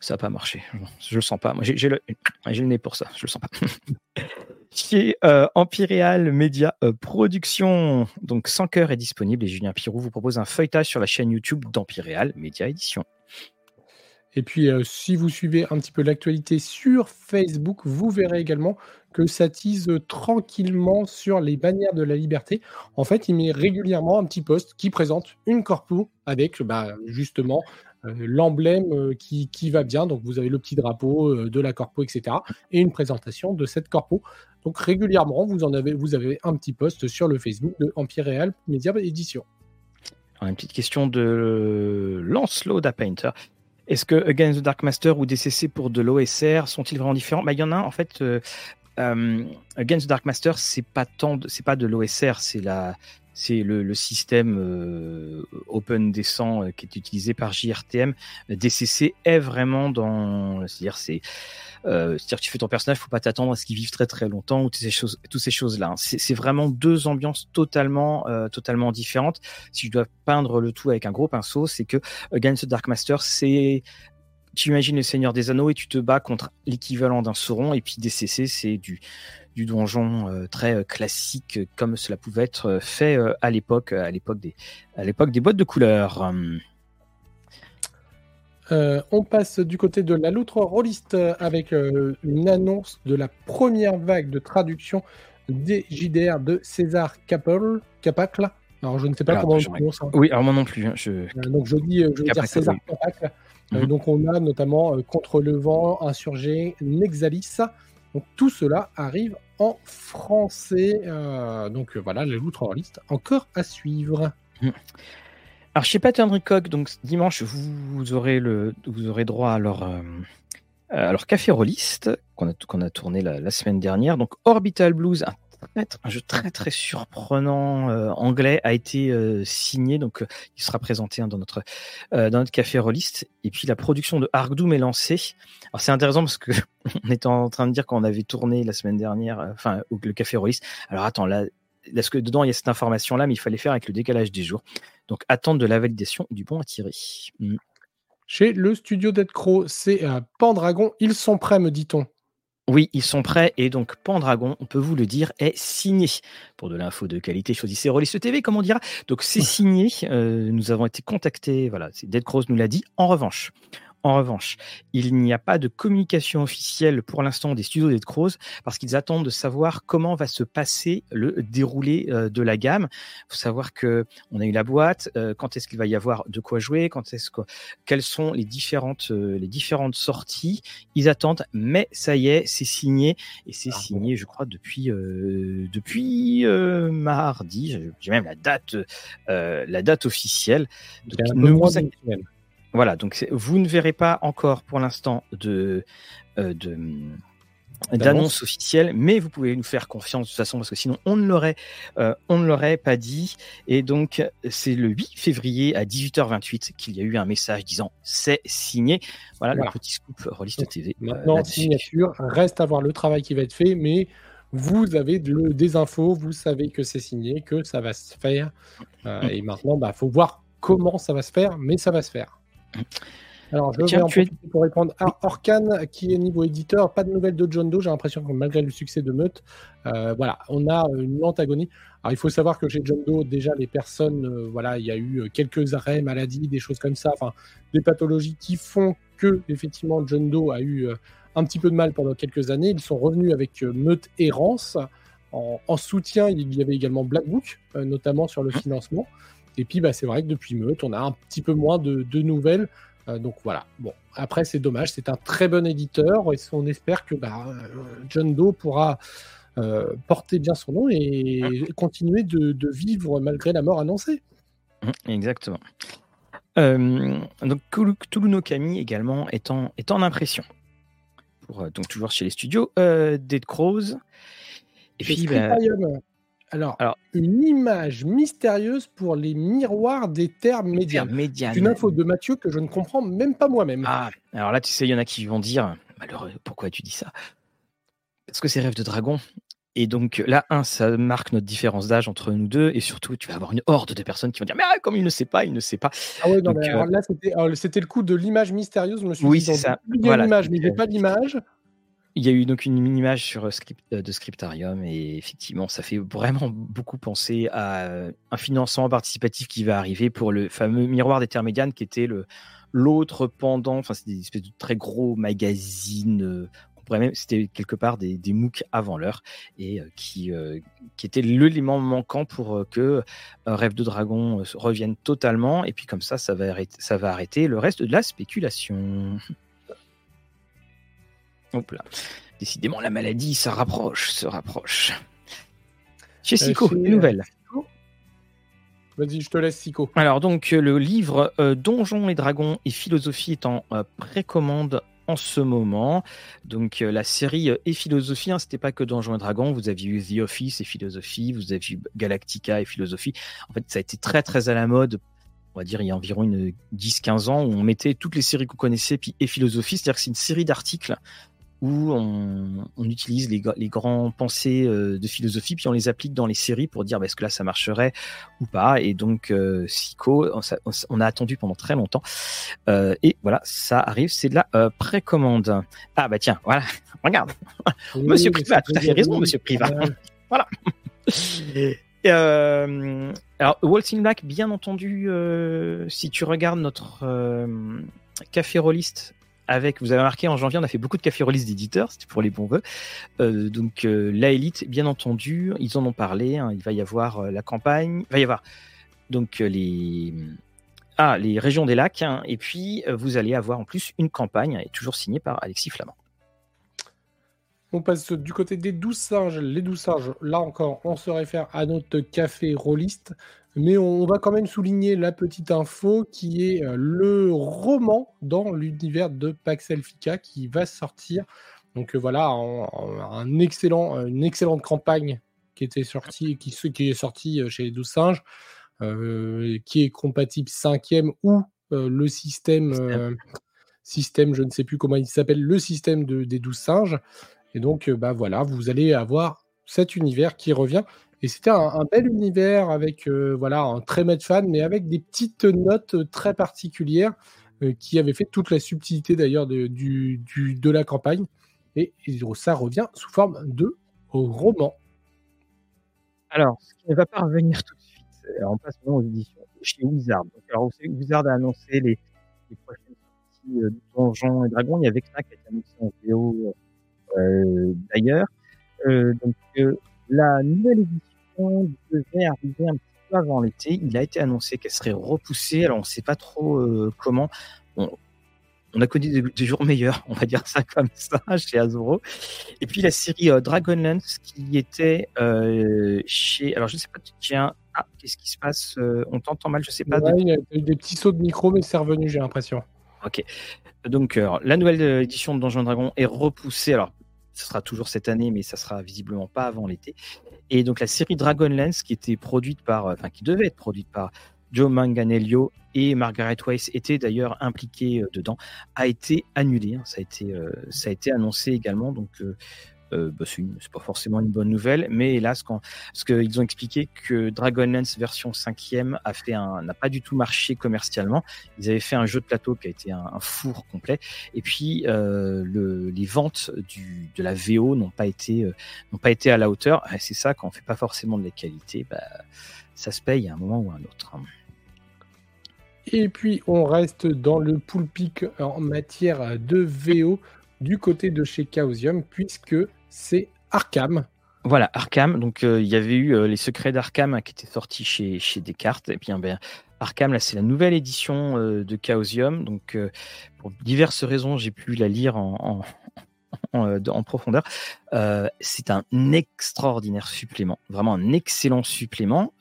ça, pas marché. Je le sens pas. Moi, j'ai le, le, nez pour ça. Je le sens pas. [laughs] Chez euh, Empyreal Media euh, Production, donc sans cœur est disponible et Julien Pirou vous propose un feuilletage sur la chaîne YouTube d'Empyreal Media Édition. Et puis, euh, si vous suivez un petit peu l'actualité sur Facebook, vous verrez également que ça tease tranquillement sur les bannières de la liberté. En fait, il met régulièrement un petit post qui présente une corpo avec bah, justement euh, l'emblème euh, qui, va bien. Donc, vous avez le petit drapeau euh, de la corpo, etc. Et une présentation de cette corpo. Donc, régulièrement, vous, en avez, vous avez un petit post sur le Facebook de Empire Real Media Édition. une petite question de Lancelot da Painter. Est-ce que Against the Dark Master ou DCC pour de l'OSR sont-ils vraiment différents? Bah, Il y en a en fait. Against the Dark Master, c'est pas tant, c'est pas de l'OSR, c'est la, c'est le, système euh, open descent euh, qui est utilisé par JRTM. DCC est vraiment dans, c'est-à-dire c'est, euh, tu fais ton personnage, faut pas t'attendre à ce qu'il vive très très longtemps ou toutes ces choses, toutes ces choses-là. Hein. C'est vraiment deux ambiances totalement, totalement différentes. Si je dois peindre le tout avec un gros pinceau, c'est que Against the Dark Master, c'est tu imagines le Seigneur des Anneaux et tu te bats contre l'équivalent d'un Sauron et puis DCC c'est du du donjon euh, très euh, classique euh, comme cela pouvait être fait à l'époque, à l'époque des, à l'époque des boîtes de couleurs. on passe du côté de la loutre rolliste avec une annonce de la première vague de traduction des JDR de César Capel, Capacle. Alors je ne sais pas comment on prononce. Hein. Oui, alors moi non plus. Hein, je... donc je dis, je veux dire César Capacle. Mhm. donc on a notamment Contre le vent, Insurgé, Nexalis. Donc tout cela arrive en français. Euh, donc euh, voilà, les loutres en liste encore à suivre. Hmm. Alors chez Pattern donc dimanche, vous, aurez, le, vous aurez droit à leur, euh, café rolliste qu'on a, qu'on a tourné la, la, semaine dernière. Donc Orbital Blues, un un jeu très très surprenant euh, anglais a été euh, signé, donc euh, il sera présenté hein, dans notre dans notre café rolliste. Et puis la production de Arkdoom est lancée. Alors c'est intéressant parce que [laughs] on était en train de dire qu'on avait tourné la semaine dernière, enfin le café rolliste. Alors attends là. Parce que dedans il y a cette information là, mais il fallait faire avec le décalage des jours. Donc attendre de la validation du bon à tirer. Mmh. Chez le studio Dead Crow, c'est Pandragon. Ils sont prêts, me dit-on. Oui, ils sont prêts et donc Pendragon, on peut vous le dire, est signé. Pour de l'info de qualité, choisissez Rollist TV, comme on dira. Donc c'est signé. Euh, nous avons été contactés. Voilà, Dead Cross nous l'a dit. En revanche, en revanche, il n'y a pas de communication officielle pour l'instant des studios des Crows parce qu'ils attendent de savoir comment va se passer le déroulé euh, de la gamme. Il faut savoir que on a eu la boîte, euh, quand est-ce qu'il va y avoir de quoi jouer, quand est-ce que, quelles sont les différentes, euh, les différentes sorties. Ils attendent, mais ça y est, c'est signé et c'est ah signé, je crois, depuis depuis mardi. J'ai même la date, la date officielle. Donc, ne vous voilà, donc vous ne verrez pas encore pour l'instant de, euh, d'annonce officielle, mais vous pouvez nous faire confiance de toute façon parce que sinon on ne l'aurait euh, on ne l'aurait pas dit. Et donc c'est le 8 février à 18h28 qu'il y a eu un message disant c'est signé. Voilà, le petit scoop Rollist TV. Euh, Maintenant signature, reste à voir le travail qui va être fait, mais vous avez des infos, vous savez que c'est signé, que ça va se faire. Mm. Et maintenant, il bah, faut voir comment ça va se faire, mais ça va se faire. Alors, je vais en pour répondre à Orkan, qui est niveau éditeur. Pas de nouvelles de John Doe. J'ai l'impression que malgré le succès de Meute, euh, voilà, on a une lente agonie. Alors, il faut savoir que chez John Doe, déjà, les personnes, euh, voilà, il y a eu quelques arrêts, maladies, des choses comme ça, enfin, des pathologies qui font que, effectivement, John Doe a eu euh, un petit peu de mal pendant quelques années. Ils sont revenus avec Meute et Rance. En, en, soutien, il y avait également Black Book, notamment sur le mmh. financement. Et puis, bah, c'est vrai que depuis Meute, on a un petit peu moins de, nouvelles. Euh, donc voilà. Bon, après, c'est dommage. C'est un très bon éditeur. Et on espère que bah, euh, John Doe pourra euh, porter bien son nom et continuer de, vivre malgré la mort annoncée. Mmh, exactement. donc, Toulouse no Kami également est en, est en impression. Pour, donc, toujours chez les studios. Dead Crows. Et puis, bah, alors, une image mystérieuse pour les miroirs des terres médianes. Une info de Mathieu que je ne comprends même pas moi-même. Ah, alors là, tu sais, il y en a qui vont dire Malheureux, pourquoi tu dis ça? Parce que c'est Rêve de Dragon. Et donc là, un, ça marque notre différence d'âge entre nous deux, et surtout, tu vas avoir une horde de personnes qui vont dire Mais ah, comme il ne sait pas, il ne sait pas. Ah ouais, non, mais alors là, c'était le coup de l'image mystérieuse. Je me suis oui, c'est ça. A l'image, mais j'ai pas l'image. Il y a eu donc une mini-image sur euh, euh, de Scriptarium et effectivement, ça fait vraiment beaucoup penser à euh, un financement participatif qui va arriver pour le fameux miroir des Termédianes qui était le l'autre pendant, enfin c'était des espèces de très gros magazines, c'était quelque part des, des MOOC avant l'heure et qui, qui était l'élément manquant pour que Rêve de Dragon revienne totalement et puis comme ça, ça va ça va arrêter le reste de la spéculation. Hop là. Décidément, la maladie se rapproche, se rapproche. Chez euh, Sico, une nouvelle. Vas-y, je te laisse, Sico. Alors, donc, euh, le livre euh, Donjons et Dragons et Philosophie est en précommande en ce moment. Donc, la série et Philosophie, hein, c'était pas que Donjons et Dragons. Vous aviez eu The Office et Philosophie, vous avez eu Galactica et Philosophie. En fait, ça a été très, très à la mode on va dire il y a environ une 10-15 ans, où on mettait toutes les séries qu'on connaissait, puis et philosophie, c'est-à-dire que c'est une série d'articles où on, utilise les, grands pensées euh, de philosophie, puis on les applique dans les séries pour dire bah, est-ce que là ça marcherait ou pas. Et donc, euh, Sico, on, a attendu pendant très longtemps. Euh, et voilà, ça arrive, c'est de la précommande. Ah bah tiens, voilà, [laughs] regarde. monsieur Priva a tout à fait raison, monsieur Priva. [laughs] voilà. alors, Waltzing Black, bien entendu, si tu regardes notre café rolliste avec, vous avez remarqué, en janvier, on a fait beaucoup de café release d'éditeurs, c'était pour les bons voeux. Euh, donc, euh, la élite, bien entendu, ils en ont parlé. Hein, il va y avoir euh, la campagne, il va y avoir donc les. Ah, les régions des lacs, hein, et puis vous allez avoir en plus une campagne, toujours signée par Alexis Flamand. On passe du côté des douze singes. Les douze singes, là encore, on se réfère à notre café rôliste. Mais on va quand même souligner la petite info qui est euh, le roman dans l'univers de Pax Elfica qui va sortir. Donc euh, voilà, un, excellent, une excellente campagne qui était sortie, qui, qui est sortie euh, chez les 12 singes, qui est compatible 5e ou le système, système, je ne sais plus comment il s'appelle, le système des 12 singes. Et donc, bah voilà, vous allez avoir cet univers qui revient. Et c'était un, bel univers avec euh, voilà un très maître fan, mais avec des petites notes euh, très particulières euh, qui avaient fait toute la subtilité d'ailleurs de, de la campagne. et ça revient sous forme de roman. Alors, ce qui ne va pas revenir tout de suite, on passe maintenant aux éditions chez Wizard. alors, Wizard a annoncé les, prochaines sorties euh, de Donjons et Dragons. Il y avait Knack qui a été annoncé en VO euh, d'ailleurs. Euh, donc, la nouvelle édition devait arriver un petit peu avant l'été. Il a été annoncé qu'elle serait repoussée. Alors, on ne sait pas trop comment on a connu des, jours meilleurs, on va dire ça [laughs] comme ça, chez Azuro. Et puis la série euh, Dragonlance qui était euh, chez. Alors je ne sais pas, tiens, ah, qu'est-ce qui se passe euh, On t'entend mal, je ne sais pas. Il y a eu des petits sauts de micro, mais c'est revenu, j'ai l'impression. Ok. Donc la nouvelle édition de Donjon Dragon est repoussée. Alors ce sera toujours cette année, mais ça sera visiblement pas avant l'été. Et donc la série Dragonlance qui était produite par, enfin qui devait être produite par Joe Manganello et Margaret Weiss étaient d'ailleurs impliqués euh, dedans, a été annulé. Hein. Ça, a été, euh, ça a été annoncé également. Donc, euh, bah, c'est pas forcément une bonne nouvelle, mais hélas, quand, parce qu'ils ont expliqué que Dragonlance version 5e a fait un, n'a pas du tout marché commercialement. Ils avaient fait un jeu de plateau qui a été un, four complet, et puis le, les ventes de la VO n'ont pas été, n'ont pas été à la hauteur. c'est ça quand on fait pas forcément de la qualité, bah, ça se paye à un moment ou à un autre. Et puis on reste dans le pool pick en matière de VO du côté de chez Chaosium, puisque c'est Arkham. Voilà, Arkham. Donc euh, il y avait eu euh, les secrets d'Arkham hein, qui étaient sortis chez, chez Descartes. Et puis ben, Arkham, là, c'est la nouvelle édition euh, de Chaosium. Donc pour diverses raisons, j'ai pu la lire en, en [laughs] profondeur. c'est un extraordinaire supplément, vraiment un excellent supplément.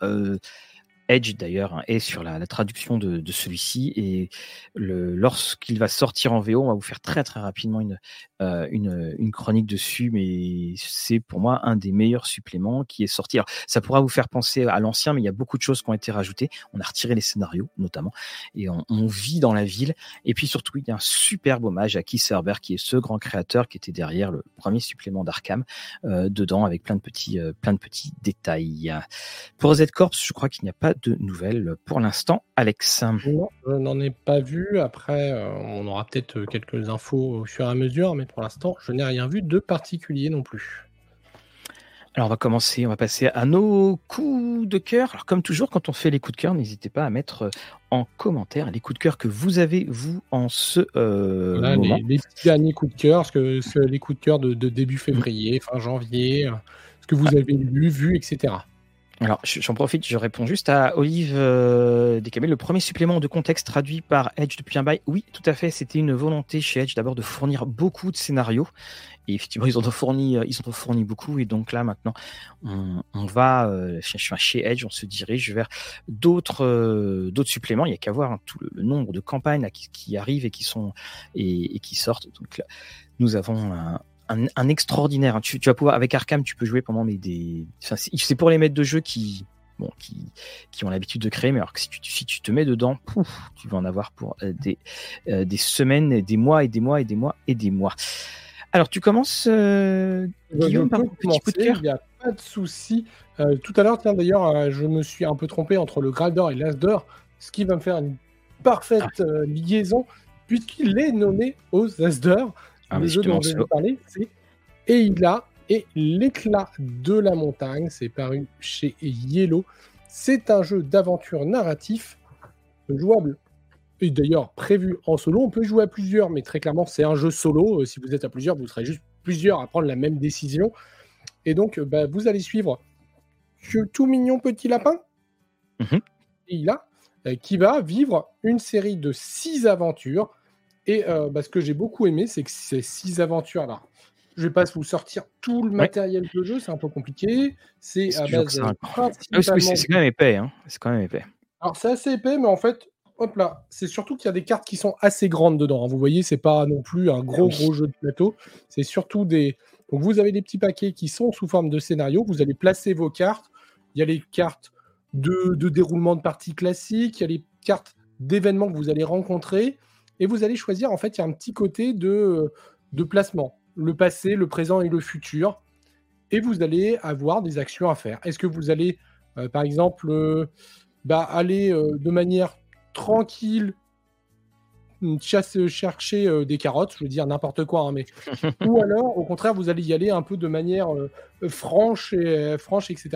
Edge d'ailleurs hein, est sur la, traduction de, celui-ci et lorsqu'il va sortir en VO, on va vous faire très très rapidement une, euh, une, chronique dessus, mais c'est pour moi un des meilleurs suppléments qui est sorti. Alors, ça pourra vous faire penser à l'ancien, mais il y a beaucoup de choses qui ont été rajoutées. On a retiré les scénarios notamment et on, vit dans la ville. Et puis surtout, il y a un superbe hommage à Keith Herbert qui est ce grand créateur qui était derrière le premier supplément d'Arkham euh, dedans avec plein de petits euh, plein de petits détails. Pour Z Corps, je crois qu'il n'y a pas de nouvelles pour l'instant, Alex Non, je n'en ai pas vu. Après, on aura peut-être quelques infos au fur et à mesure, mais pour l'instant, je n'ai rien vu de particulier non plus. Alors on va commencer, on va passer à nos coups de cœur. Alors comme toujours, quand on fait les coups de cœur, n'hésitez pas à mettre euh, en commentaire les coups de cœur que vous avez vous en ce moment. Les, derniers coups de cœur, ce que, les coups de cœur de, de, début février, fin janvier, ce que vous avez lu, vu, etc. Alors, j'en profite, je réponds juste à Olive euh, Le premier supplément de contexte traduit par Edge depuis un bail. Oui, tout à fait. C'était une volonté chez Edge d'abord de fournir beaucoup de scénarios. Et effectivement, ils ont fourni, euh, ils ont fourni beaucoup. Et donc là, maintenant, on, va euh, chez, Edge, on se dirige vers d'autres, euh, d'autres suppléments. Il n'y a qu'à voir hein, tout le, nombre de campagnes qui, arrivent et qui sont et, et qui sortent. Donc là, nous avons un, un, extraordinaire. Hein. Tu, vas pouvoir avec Arkham, tu peux jouer pendant des. c'est pour les maîtres de jeu qui bon qui, qui ont l'habitude de créer, mais alors que si tu, si tu te mets dedans, tu vas en avoir pour euh, des euh, des semaines, des mois et des mois et des mois et des mois. Alors tu commences, euh, Guillaume, par petit coup de cœur. Il n'y a pas de souci. tout à l'heure, tiens d'ailleurs, je me suis un peu trompé entre le Graldor et l'Asdor, ce qui va me faire une parfaite ah. liaison puisqu'il est nommé aux Asdor. Ah, le jeu dont je vais vous parler, c'est Eila et l'éclat de la montagne. C'est paru chez Yellow. C'est un jeu d'aventure narratif jouable et d'ailleurs prévu en solo. On peut jouer à plusieurs, mais très clairement, c'est un jeu solo. Euh, si vous êtes à plusieurs, vous serez juste plusieurs à prendre la même décision. Et donc, euh, bah, vous allez suivre ce tout mignon petit lapin, mmh qui va vivre une série de six aventures et euh, bah, ce que j'ai beaucoup aimé, c'est que ces six aventures là. Je vais pas vous sortir tout le matériel de jeu, c'est un peu compliqué. C'est à base ah C'est quand même épais. Hein. C'est quand même épais. Alors c'est assez épais, mais en fait, hop là, c'est surtout qu'il y a des cartes qui sont assez grandes dedans. Hein. Vous voyez, c'est pas non plus un gros gros jeu de plateau. C'est surtout des. Donc vous avez des petits paquets qui sont sous forme de scénario. Vous allez placer vos cartes. Il y a les cartes de, de déroulement de parties classiques. Il y a les cartes d'événements que vous allez rencontrer et vous allez choisir, en fait, il y a un petit côté de, de placement, le passé, le présent et le futur, et vous allez avoir des actions à faire. Est-ce que vous allez, euh, par exemple, euh, bah, aller euh, de manière tranquille chasser, chercher des carottes, je veux dire n'importe quoi, hein, mais [laughs] ou alors au contraire vous allez y aller un peu de manière franche et franche, etc.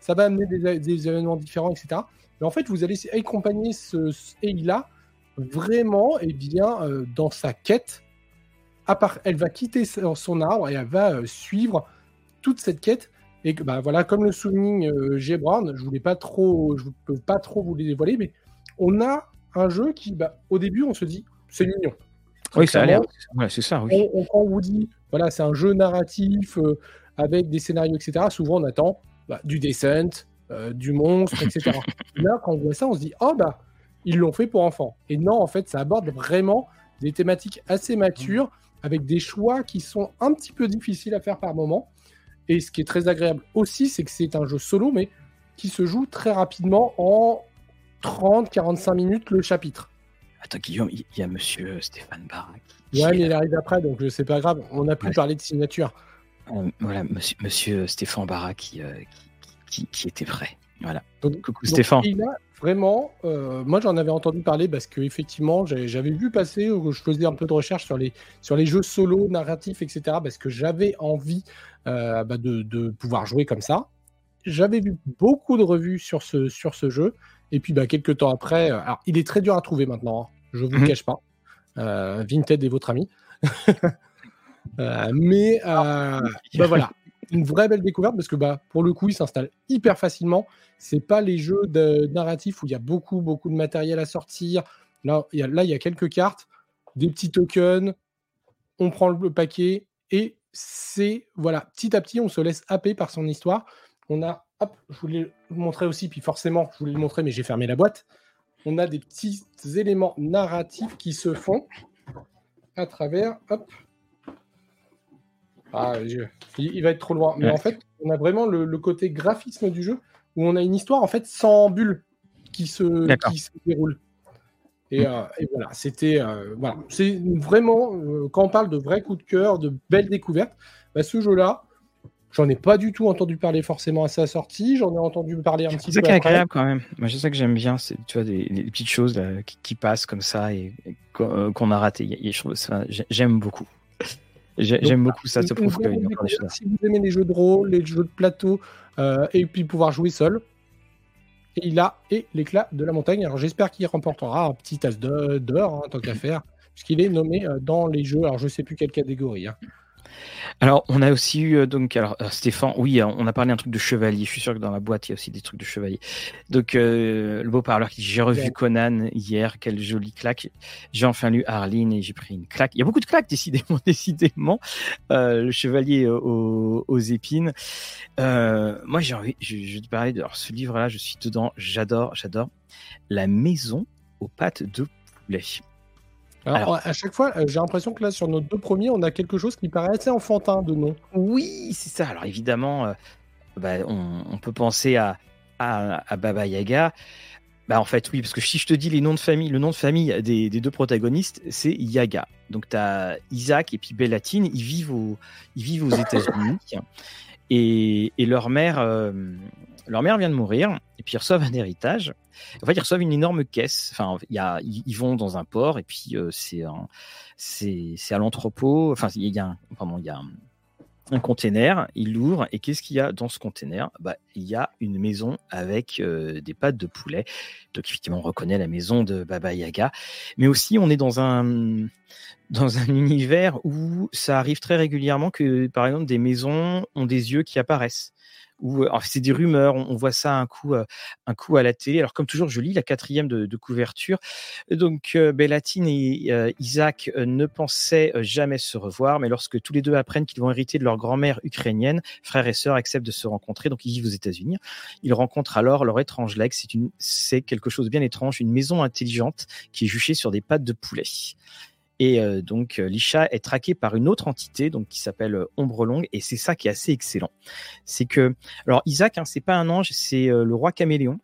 Ça va amener des, événements différents, etc. Mais en fait vous allez accompagner ce, ce là vraiment et eh bien dans sa quête. À part, elle va quitter son arbre et elle va suivre toute cette quête et que, bah, voilà, comme le souligne euh. Brown, je voulais pas trop, je peux pas trop vous les dévoiler, mais on a un jeu qui, bah, au début, on se dit, c'est mignon. Oui, ça a l'air. c'est ça. Oui. On, quand on vous dit, voilà, c'est un jeu narratif euh, avec des scénarios, etc. Souvent, on attend bah, du descent, euh, du monstre, etc. [laughs] Là, quand on voit ça, on se dit, oh bah, ils l'ont fait pour enfants. Et non, en fait, ça aborde vraiment des thématiques assez matures, avec des choix qui sont un petit peu difficiles à faire par moment. Et ce qui est très agréable aussi, c'est que c'est un jeu solo, mais qui se joue très rapidement en 30-45 minutes le chapitre. Attends, Guillaume, il y a monsieur Stéphane Barra. Ouais, mais il arrive après, donc c'est pas grave. On a pu parler de signature. Euh, voilà, monsieur, monsieur, Stéphane Barra qui, euh, qui, qui, était prêt. Voilà. Coucou Stéphane. Il a vraiment, euh, moi j'en avais entendu parler parce que effectivement j'avais vu passer, je faisais un peu de recherche sur les, sur les jeux solo, narratifs, etc. Parce que j'avais envie euh, bah, de, pouvoir jouer comme ça. J'avais vu beaucoup de revues sur ce, sur ce jeu. Et puis, bah, quelques temps après, euh, alors il est très dur à trouver maintenant, hein. je ne vous le mhm. cache pas. Euh, Vinted est votre ami. [laughs] mais bah, voilà, une vraie belle découverte parce que bah, pour le coup, il s'installe hyper facilement. C'est pas les jeux de narratifs où il y a beaucoup, beaucoup de matériel à sortir. Là, il y a, là, il y a quelques cartes, des petits tokens, on prend le paquet et c'est voilà, petit à petit, on se laisse happer par son histoire. On a, hop, je voulais vous montrer aussi, puis forcément, je voulais le montrer, mais j'ai fermé la boîte. On a des petits éléments narratifs qui se font à travers, hop. Ah, il, va être trop loin. Mais en fait, on a vraiment le, côté graphisme du jeu où on a une histoire en fait sans bulle qui se, qui se déroule. Mm. Euh, et, voilà, c'était euh, voilà, c'est vraiment euh, quand on parle de vrais coups de cœur, de belles découvertes, bah, ce jeu-là, j'en ai pas du tout entendu parler forcément à sa sortie, j'en ai entendu parler un petit peu. C'est agréable quand même. Moi, je sais que j'aime bien, c'est tu vois des, petites choses qui, passent comme ça et, qu'on a raté. J'aime beaucoup. J'aime beaucoup ça. Ça prouve que si vous aimez les jeux de rôle, les jeux de plateau, et puis pouvoir jouer seul, et il a et l'éclat de la montagne. Alors j'espère qu'il remportera un petit as d'or, hein, tant qu'à [laughs] faire, puisqu'il est nommé euh, dans les jeux. Alors je ne sais plus quelle catégorie. Hein. Alors, on a aussi eu, euh, donc, alors, euh, Stéphane, oui, hein, on a parlé un truc de chevalier. Je suis sûr que dans la boîte, il y a aussi des trucs de chevalier. Donc, euh, le beau parleur qui dit J'ai revu Conan hier, quelle jolie claque. J'ai enfin lu Arline et j'ai pris une claque. Il y a beaucoup de claques, [laughs] décidément, décidément. le chevalier aux, épines. moi, j'ai envie, je, vais te parler de alors, ce livre-là, je suis dedans, j'adore, j'adore. La maison aux pattes de poulet. Alors, à chaque fois, euh, j'ai l'impression que là, sur nos deux premiers, on a quelque chose qui paraît assez enfantin de nom. Oui, c'est ça. Alors évidemment, euh, bah, on, peut penser à, à, Baba Yaga. Bah, en fait, oui, parce que si je te dis les noms de famille, le nom de famille des, deux protagonistes, c'est Yaga. Donc, tu as Isaac et puis Bellatine, ils vivent, ils vivent aux États-Unis. Et, leur mère, euh, leur mère vient de mourir, et puis ils reçoivent un héritage. En fait, ils reçoivent une énorme caisse. Enfin, y a, ils vont dans un port, et puis euh, c'est à l'entrepôt. Enfin, il y a un, pardon, y a un, un container, il l'ouvre et qu'est-ce qu'il y a dans ce container? Bah, Il y a une maison avec euh, des pâtes de poulet. Donc effectivement, on reconnaît la maison de Baba Yaga. Mais aussi, on est dans un, dans un univers où ça arrive très régulièrement que, par exemple, des maisons ont des yeux qui apparaissent c'est des rumeurs, on, voit ça un coup, un coup à la télé. Alors comme toujours, je lis la quatrième de, couverture. Donc Bellatine et Isaac ne pensaient jamais se revoir, mais lorsque tous les deux apprennent qu'ils vont hériter de leur grand-mère ukrainienne, frère et sœur acceptent de se rencontrer. Donc ils vivent aux États-Unis. Ils rencontrent alors leur étrange legs. C'est quelque chose de bien étrange, une maison intelligente qui est juchée sur des pattes de poulet. Et euh, donc euh, Lisha est traqué par une autre entité donc qui s'appelle euh, Ombre Longue et c'est ça qui est assez excellent. C'est que alors Isaac hein, c'est pas un ange, c'est le roi caméléon.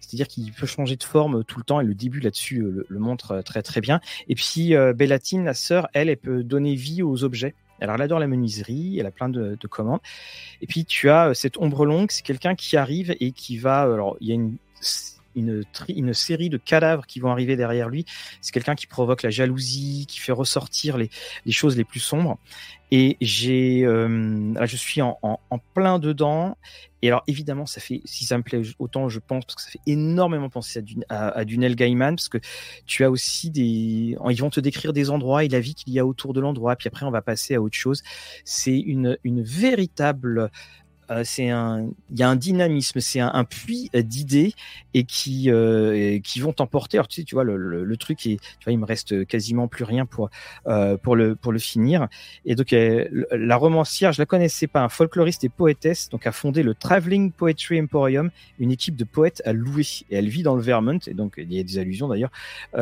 C'est-à-dire qu'il peut changer de forme tout le temps et le début là-dessus le, montre très très bien. Et puis Bellatine, la sœur, elle, elle peut donner vie aux objets. Alors elle adore la menuiserie, elle a plein de commandes. Et puis tu as cette ombre longue, c'est quelqu'un qui arrive et qui va. Alors il y a une une, série de cadavres qui vont arriver derrière lui. C'est quelqu'un qui provoque la jalousie, qui fait ressortir les, choses les plus sombres. Et j'ai, euh, je suis en, plein dedans. Et alors évidemment, ça fait, si ça me plaît autant, je pense, parce que ça fait énormément penser à, du, à, à Dunel Gaiman, parce que tu as aussi des, ils vont te décrire des endroits et la vie qu'il y a autour de l'endroit. Puis après, on va passer à autre chose. C'est une, véritable c'est un, il y a un dynamisme, c'est un, puits d'idées et qui euh, qui vont t'emporter. Alors tu sais, tu vois le, truc est, tu vois, il me reste quasiment plus rien pour euh, pour le pour le finir. Et donc la romancière, je la connaissais pas, un folkloriste et poétesse, donc a fondé le Traveling Poetry Emporium, une équipe de poètes à louer. Et elle vit dans le Vermont et donc il y a des allusions d'ailleurs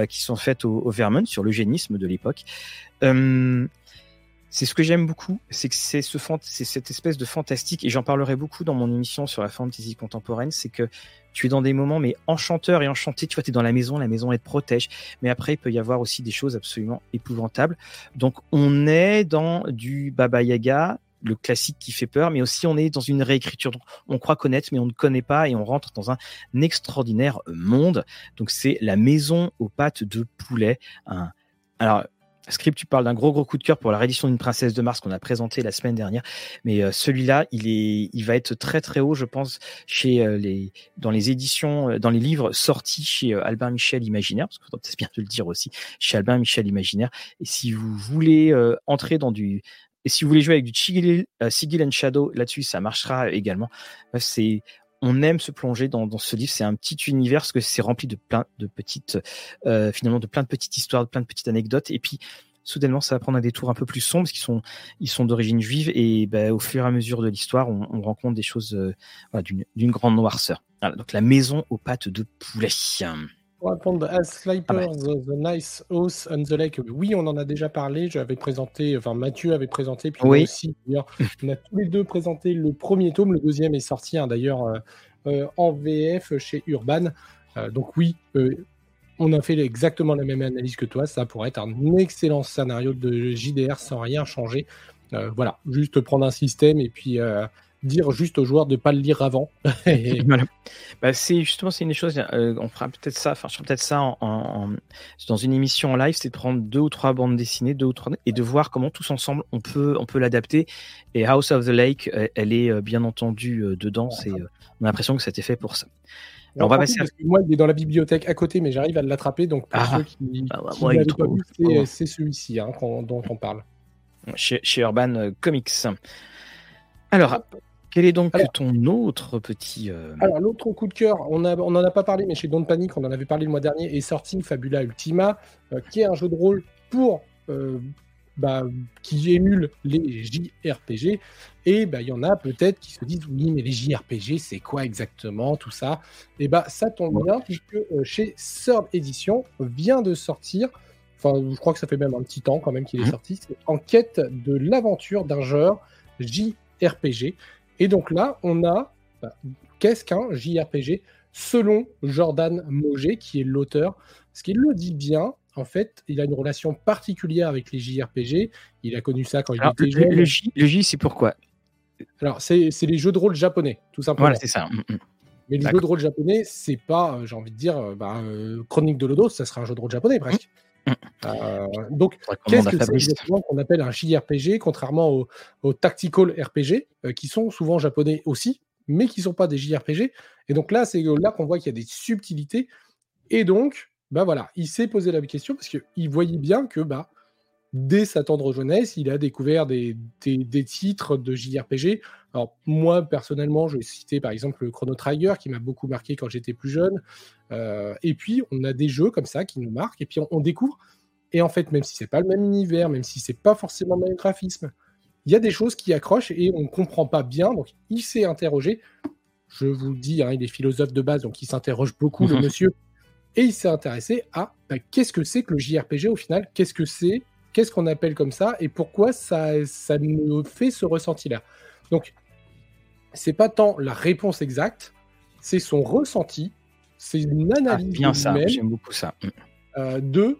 qui sont faites au, Vermont sur l'eugénisme de l'époque. Euh, c'est ce que j'aime beaucoup, c'est que c'est ce c'est cette espèce de fantastique, et j'en parlerai beaucoup dans mon émission sur la fantasy contemporaine, c'est que tu es dans des moments mais enchanteur et enchanté, tu vois, tu es dans la maison, la maison elle te protège, mais après il peut y avoir aussi des choses absolument épouvantables. Donc on est dans du Baba Yaga, le classique qui fait peur, mais aussi on est dans une réécriture. Donc, on croit connaître, mais on ne connaît pas, et on rentre dans un extraordinaire monde. Donc c'est la maison aux pattes de poulet. Alors Script, tu parles d'un gros gros coup de cœur pour la réédition d'une princesse de Mars qu'on a présenté la semaine dernière, mais euh, celui-là, il est, il va être très très haut, je pense, chez euh, les, dans les éditions, euh, dans les livres sortis chez Albin Michel Imaginaire, parce que c'est bien de le dire aussi, chez Albin Michel Imaginaire. Et si vous voulez entrer dans du, et si vous voulez jouer avec du Sigil and Shadow, là-dessus, ça marchera également. C'est, on aime se plonger dans, ce livre. C'est un petit univers parce que c'est rempli de plein de petites, euh, finalement, de plein de petites histoires, de plein de petites anecdotes. Et puis, soudainement, ça va prendre un détour un peu plus sombre parce qu'ils sont, ils sont d'origine juive. Et ben, au fur et à mesure de l'histoire, on, on, rencontre des choses euh, d'une grande noirceur. Donc, la maison aux pattes de poulet. Pour répondre à Sliper, ah bah. the, the, Nice House on the Lake, oui, on en a déjà parlé. J'avais présenté, enfin Mathieu avait présenté, puis oui. aussi. On a tous les deux présenté le premier tome, le deuxième est sorti hein, d'ailleurs euh, euh, en VF chez Urban. Euh, donc oui, on a fait exactement la même analyse que toi. Ça pourrait être un excellent scénario de JDR sans rien changer. Voilà, juste prendre un système et puis dire juste aux joueurs de pas le lire avant. [laughs] [laughs] voilà. bah, c'est justement c'est une des choses. Euh, on fera peut-être ça. Enfin, je ferai peut-être ça en, en, dans une émission en live, c'est de prendre deux ou trois bandes dessinées, deux ou trois, et de voir comment tous ensemble on peut on peut l'adapter. Et House of the Lake, elle est euh, bien entendu euh, dedans. C'est on a l'impression que c'était fait pour ça. Alors, on va passer. À... Moi, il est dans la bibliothèque à côté, mais j'arrive à l'attraper. Donc, pour ah, ceux qui, ah, bah, qui vu, c'est celui-ci hein, dont on parle. Chez, chez Urban Comics. Alors, quel est donc ton autre petit. Euh... Alors, l'autre coup de cœur, on n'en on a pas parlé, mais chez Don't Panic, on en avait parlé le mois dernier, est sorti Fabula Ultima, euh, qui est un jeu de rôle pour. Euh, bah, qui émule les JRPG. Et bah, il y en a peut-être qui se disent oui, mais les JRPG, c'est quoi exactement tout ça? Et bah, ça tombe bien, puisque euh, chez Third Edition vient de sortir. Enfin, je crois que ça fait même un petit temps quand même qu'il est mmh. sorti. C'est en quête de l'aventure d'un genre JRPG. Et donc là, on a bah, qu'est-ce qu'un JRPG selon Jordan Moget, qui est l'auteur. Ce qu'il le dit bien, en fait, il a une relation particulière avec les JRPG. Il a connu ça quand il était jeune. Le J, le J c'est pourquoi? Alors, c'est les jeux de rôle japonais, tout simplement. Voilà, c'est ça. Mm, mm. Mais les jeux de rôle japonais, c'est pas, euh, j'ai envie de dire, euh, bah, euh, Chronique de Lodos, ça serait un jeu de rôle japonais presque. Mm. Euh, donc, qu'est-ce que c'est exactement qu'on appelle un JRPG, contrairement aux au tactical RPG, euh, qui sont souvent japonais aussi, mais qui ne sont pas des JRPG. Et donc là, c'est là qu'on voit qu'il y a des subtilités. Et donc, bah voilà, il s'est posé la question parce qu'il voyait bien que bah, dès sa tendre jeunesse, il a découvert des, des, des titres de JRPG. Alors moi, personnellement, je vais citer par exemple le Chrono Trigger qui m'a beaucoup marqué quand j'étais plus jeune. Euh, et puis, on a des jeux comme ça qui nous marquent. Et puis, on, on découvre. Et en fait, même si c'est pas le même univers, même si c'est pas forcément le même graphisme, il y a des choses qui accrochent et on ne comprend pas bien. Donc, il s'est interrogé. Je vous le dis, hein, il est philosophe de base, donc il s'interroge beaucoup, le [laughs] monsieur. Et il s'est intéressé à bah, qu'est-ce que c'est que le JRPG au final? Qu'est-ce que c'est Qu'est-ce qu'on appelle comme ça Et pourquoi ça, ça nous fait ce ressenti-là Donc, c'est pas tant la réponse exacte, c'est son ressenti, c'est une analyse. Ah, bien ça, j'aime beaucoup ça. Mm. Euh, de,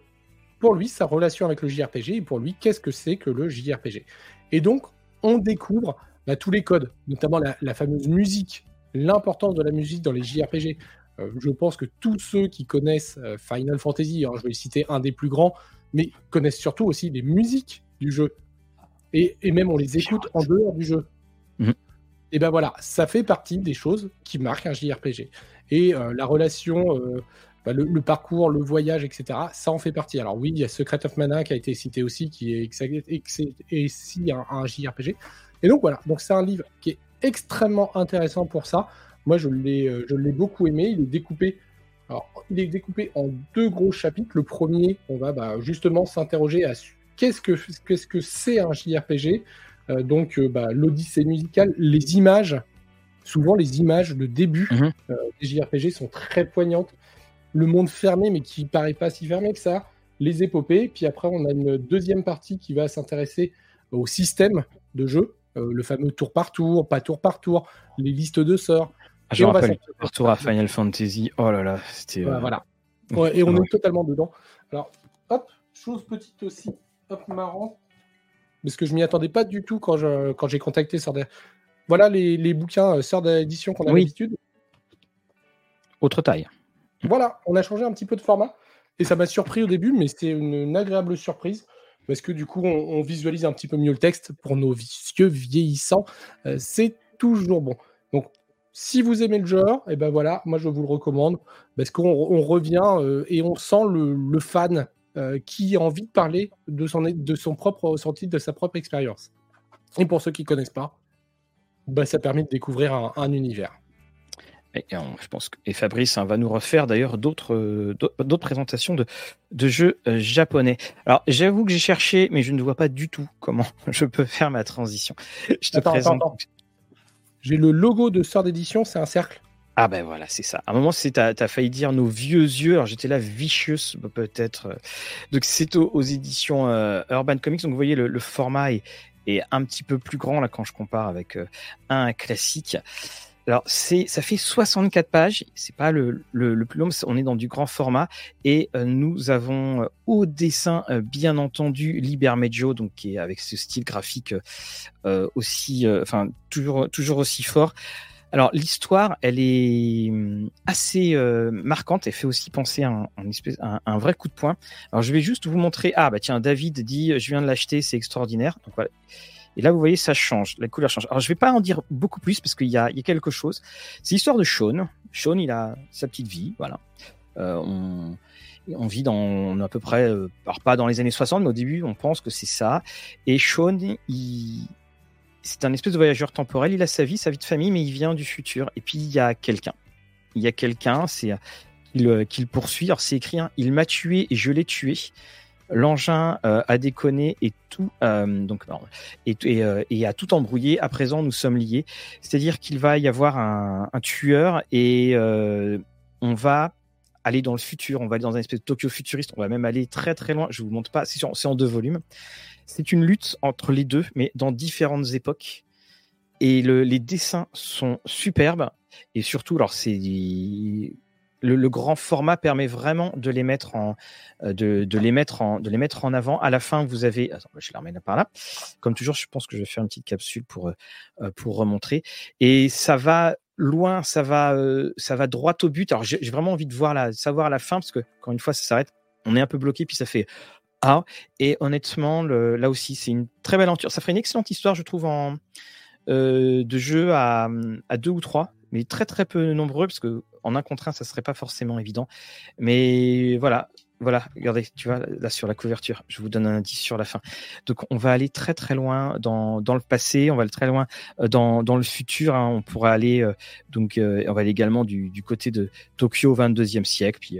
pour lui, sa relation avec le JRPG et pour lui, qu'est-ce que c'est que le JRPG Et donc, on découvre bah, tous les codes, notamment la, la fameuse musique, l'importance de la musique dans les JRPG. je pense que tous ceux qui connaissent Final Fantasy, hein, je vais citer un des plus grands, mais connaissent surtout aussi les musiques du jeu. Et, même on les écoute en dehors du jeu. Mhm. Et ben voilà, ça fait partie des choses qui marquent un JRPG. Et la relation bah, le, parcours, le voyage, etc., ça en fait partie. Alors oui, il y a Secret of Mana qui a été cité aussi, qui est, ici un, un, JRPG. Et donc voilà, donc c'est un livre qui est extrêmement intéressant pour ça. Moi, je l'ai, euh, je l'ai beaucoup aimé. Il est découpé. Alors, il est découpé en deux gros chapitres. Le premier, on va bah, justement s'interroger à qu'est-ce que qu'est-ce que c'est un JRPG. Euh, donc, euh, bah, l'odyssée musicale, les images. Souvent, les images de début mhm. des JRPG sont très poignantes le monde fermé, mais qui paraît pas si fermé que ça, les épopées. Puis après, on a une deuxième partie qui va s'intéresser au système de jeu, euh, le fameux tour par tour, pas tour par tour, les listes de sorts. Ah, je rappelle, tour tour à Final Fantasy. Oh là là, c'était. Voilà. Euh, et on est totalement dedans. Alors, hop, chose petite aussi, hop, marrant, parce que je m'y attendais pas du tout quand j'ai quand contacté Sœur Voilà les, les bouquins euh, Sœur d'édition qu'on a l'habitude. Autre taille. Voilà, on a changé un petit peu de format et ça m'a surpris au début, mais c'est une, agréable surprise parce que du coup, on, visualise un petit peu mieux le texte pour nos vieux vieillissants. Euh, c'est toujours bon. Donc, si vous aimez le genre, et eh ben voilà, moi je vous le recommande parce qu'on revient euh, et on sent le, fan euh, qui a envie de parler de son, de son propre ressenti, de sa propre expérience. Et pour ceux qui ne connaissent pas, bah, ça permet de découvrir un univers. Et, je pense que, et Fabrice hein, va nous refaire d'ailleurs d'autres euh, d'autres présentations de, de jeux euh, japonais. Alors j'avoue que j'ai cherché, mais je ne vois pas du tout comment [laughs] je peux faire ma transition. Je te présente. J'ai le logo de Sœur d'édition, c'est un cercle. Ah ben voilà, c'est ça. À un moment, c'est as, failli dire nos vieux yeux. Alors j'étais là vicious peut-être. Donc c'est aux, éditions euh, Urban Comics. Donc vous voyez le, format est, un petit peu plus grand quand je compare avec un classique. Alors, c'est, ça fait 64 pages. C'est pas le, le, plus long, on est dans du grand format. Et euh, nous avons euh, au dessin, euh, bien entendu, Liber Medio, donc avec ce style graphique aussi, enfin, toujours, toujours aussi fort. Alors, l'histoire, elle est hum, assez marquante. Elle fait aussi penser à un, espèce, un, vrai coup de poing. Alors, je vais juste vous montrer. Ah, bah tiens, David dit Je viens de l'acheter, c'est extraordinaire. Donc voilà. Et là, vous voyez, ça change, la couleur change. Alors, je vais pas en dire beaucoup plus parce qu'il y a, quelque chose. C'est l'histoire de Sean. Sean, il a sa petite vie, voilà. Euh, on, vit dans à peu près, euh, alors pas dans les années 60, mais au début, on pense que c'est ça. Et Sean, c'est un espèce de voyageur temporel. Il a sa vie, sa vie de famille, mais il vient du futur. Et puis, il y a quelqu'un. Il y a quelqu'un, c'est qu'il euh, poursuit. Alors, c'est écrit, hein, il m'a tué et je l'ai tué l'engin euh, a déconné et tout euh, donc euh, et, a tout embrouillé. À présent, nous sommes liés. C'est-à-dire qu'il va y avoir un, tueur et on va aller dans le futur. On va aller dans un espèce de Tokyo futuriste. On va même aller très très loin. Je vous montre pas. C'est en deux volumes. C'est une lutte entre les deux, mais dans différentes époques. Et les dessins sont superbes. Et surtout, alors c'est le, grand format permet vraiment de les mettre en, euh, de, les mettre en, de les mettre en avant. À la fin, vous avez, attends, je la remets par là. Comme toujours, je pense que je vais faire une petite capsule pour, euh, euh, pour remontrer. Et ça va loin, ça va, ça va droit au but. Alors, j'ai vraiment envie de voir la, savoir la fin parce que, encore une fois, ça s'arrête. On est un peu bloqué, puis ça fait ah. Et honnêtement, là aussi, c'est une très belle aventure. Ça ferait une excellente histoire, je trouve, en, de jeu à, à deux ou trois mais très très peu nombreux parce que en un contre un, ça serait pas forcément évident. Mais voilà, voilà, regardez, tu vois, là sur la couverture, je vous donne un indice sur la fin. Donc on va aller très très loin dans, dans le passé, on va aller très loin euh, dans, dans le futur. Hein. On pourra aller, euh, donc euh, on va aller également du, du côté de Tokyo au 22e siècle, puis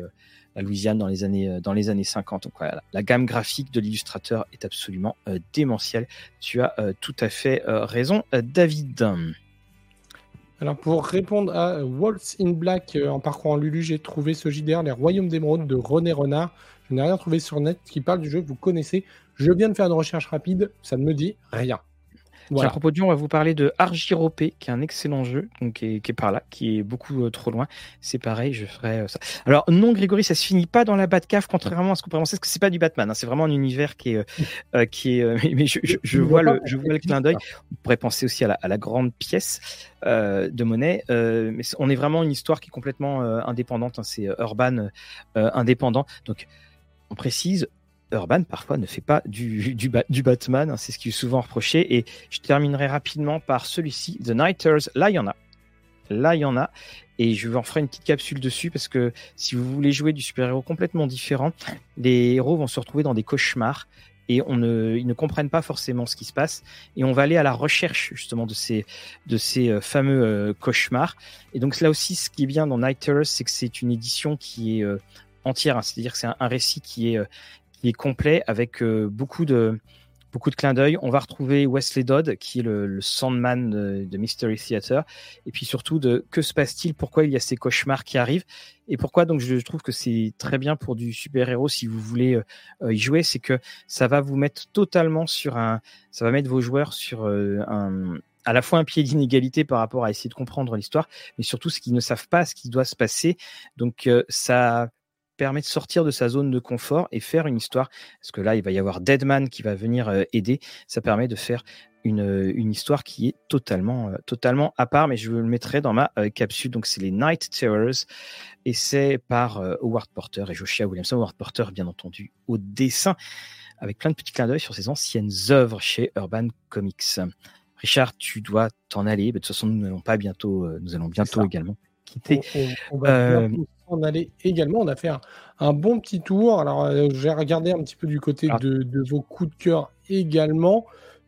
la Louisiane dans les années, dans les années 50. Donc voilà, la gamme graphique de l'illustrateur est absolument démentielle. Tu as tout à fait raison, David. Alors pour répondre à Waltz in Black euh, en parcourant Lulu, j'ai trouvé ce JDR, Les Royaumes d'Émeraude de René Renard. Je n'ai rien trouvé sur net qui parle du jeu vous connaissez. Je viens de faire une recherche rapide, ça ne me dit rien. À propos de jeu, on va vous parler de Argiropé, qui est un excellent jeu, donc qui est, par là, qui est beaucoup trop loin. C'est pareil, je ferai ça. Alors non, Grégory, ça se finit pas dans la Batcave, contrairement à ce qu'on peut penser, parce que c'est pas du Batman. Hein. c'est vraiment un univers qui est, [laughs] qui est. mais, je, vois le, je vois le clin d'œil. On pourrait penser aussi à la, à la grande pièce de monnaie, mais on est vraiment une histoire qui est complètement indépendante. Hein. c'est urban indépendant. Donc on précise, Urban parfois ne fait pas du, du, Batman, hein, c'est ce qui est souvent reproché. Et je terminerai rapidement par celui-ci, The Nighters. Là, il y en a. Là, il y en a. Et je en ferai une petite capsule dessus parce que si vous voulez jouer du super-héros complètement différent, les héros vont se retrouver dans des cauchemars et ils ne comprennent pas forcément ce qui se passe. Et on va aller à la recherche justement de ces, de ces euh, fameux euh, cauchemars. Et donc là aussi, ce qui est bien dans Nighters, c'est que c'est une édition qui est euh, entière, hein. c'est-à-dire que c'est un, récit qui est, qui est complet avec euh, beaucoup de beaucoup de clins d'œil. On va retrouver Wesley Dodd, qui est le, Sandman de, Mystery Theater, et puis surtout de que se passe-t-il, pourquoi il y a ces cauchemars qui arrivent, et pourquoi? Donc je trouve que c'est très bien pour du super-héros si vous voulez euh, y jouer, c'est que ça va vous mettre totalement sur un, ça va mettre vos joueurs sur euh, un à la fois un pied d'inégalité par rapport à essayer de comprendre l'histoire, mais surtout ce qu'ils ne savent pas, ce qui doit se passer. Donc ça permet de sortir de sa zone de confort et faire une histoire. Parce que là, il va y avoir Deadman qui va venir euh, aider. Ça permet de faire une, euh, une histoire qui est totalement, euh, totalement à part, mais je le mettrai dans ma capsule. Donc, c'est les Night Terrors et c'est par Howard Porter et Joshua Williamson. Howard Porter, bien entendu, au dessin, avec plein de petits clins d'œil sur ses anciennes œuvres chez Urban Comics. Richard, tu dois t'en aller. De toute façon, nous n'allons pas bientôt, nous allons bientôt également quitter. On, va en aller également. On a fait un, bon petit tour. Alors, euh, j'ai regardé un petit peu du côté ah. de, vos coups de cœur également.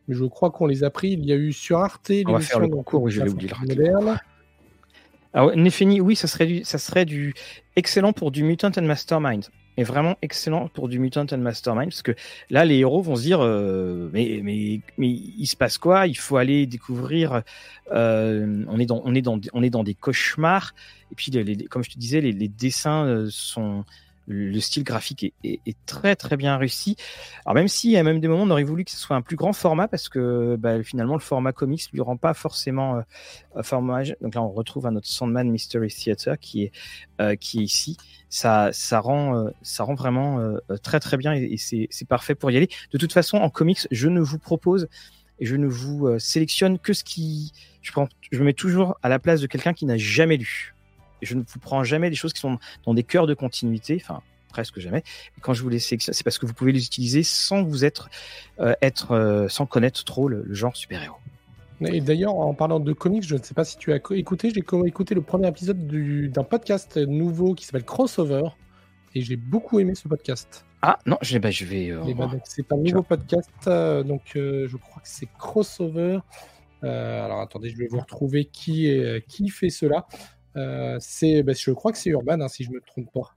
Mais je crois qu'on les a pris. Il y a eu sur Arte. On va faire le concours, oui, je l'ai oublié. Alors, Nefeni, oui, ça serait, du, ça serait du excellent pour du Mutant and Mastermind est vraiment excellent pour du Mutant and Mastermind parce que là les héros vont se dire euh, mais, mais mais il se passe quoi? Il faut aller découvrir. Euh, on est dans on est dans on est dans des cauchemars et puis comme je te disais les, les dessins euh, sont le style graphique est, très très bien réussi. Alors même si à même des moments on aurait voulu que ce soit un plus grand format parce que bah, finalement le format comics lui rend pas forcément euh, format. Donc là on retrouve un autre Sandman Mystery Theater qui est euh, qui est ici. Ça ça rend euh, ça rend vraiment euh, très très bien et, c'est parfait pour y aller. De toute façon en comics je ne vous propose et je ne vous sélectionne que ce qui je prends je me mets toujours à la place de quelqu'un qui n'a jamais lu je ne vous prends jamais des choses qui sont dans des cœurs de continuité, enfin presque jamais. quand je vous les sélectionne, c'est parce que vous pouvez les utiliser sans vous être, euh, être euh, sans connaître trop le, genre super-héros. Et d'ailleurs, en parlant de comics, je ne sais pas si tu as écouté, j'ai écouté le premier épisode d'un podcast nouveau qui s'appelle Crossover, et j'ai beaucoup aimé ce podcast. Ah non, je, bah, je vais. Euh, bah, c'est un nouveau podcast, donc je crois que c'est Crossover. alors attendez, je vais vous retrouver qui, qui fait cela. Euh, c'est, bah, je crois que c'est Urban, hein, si je ne me trompe pas.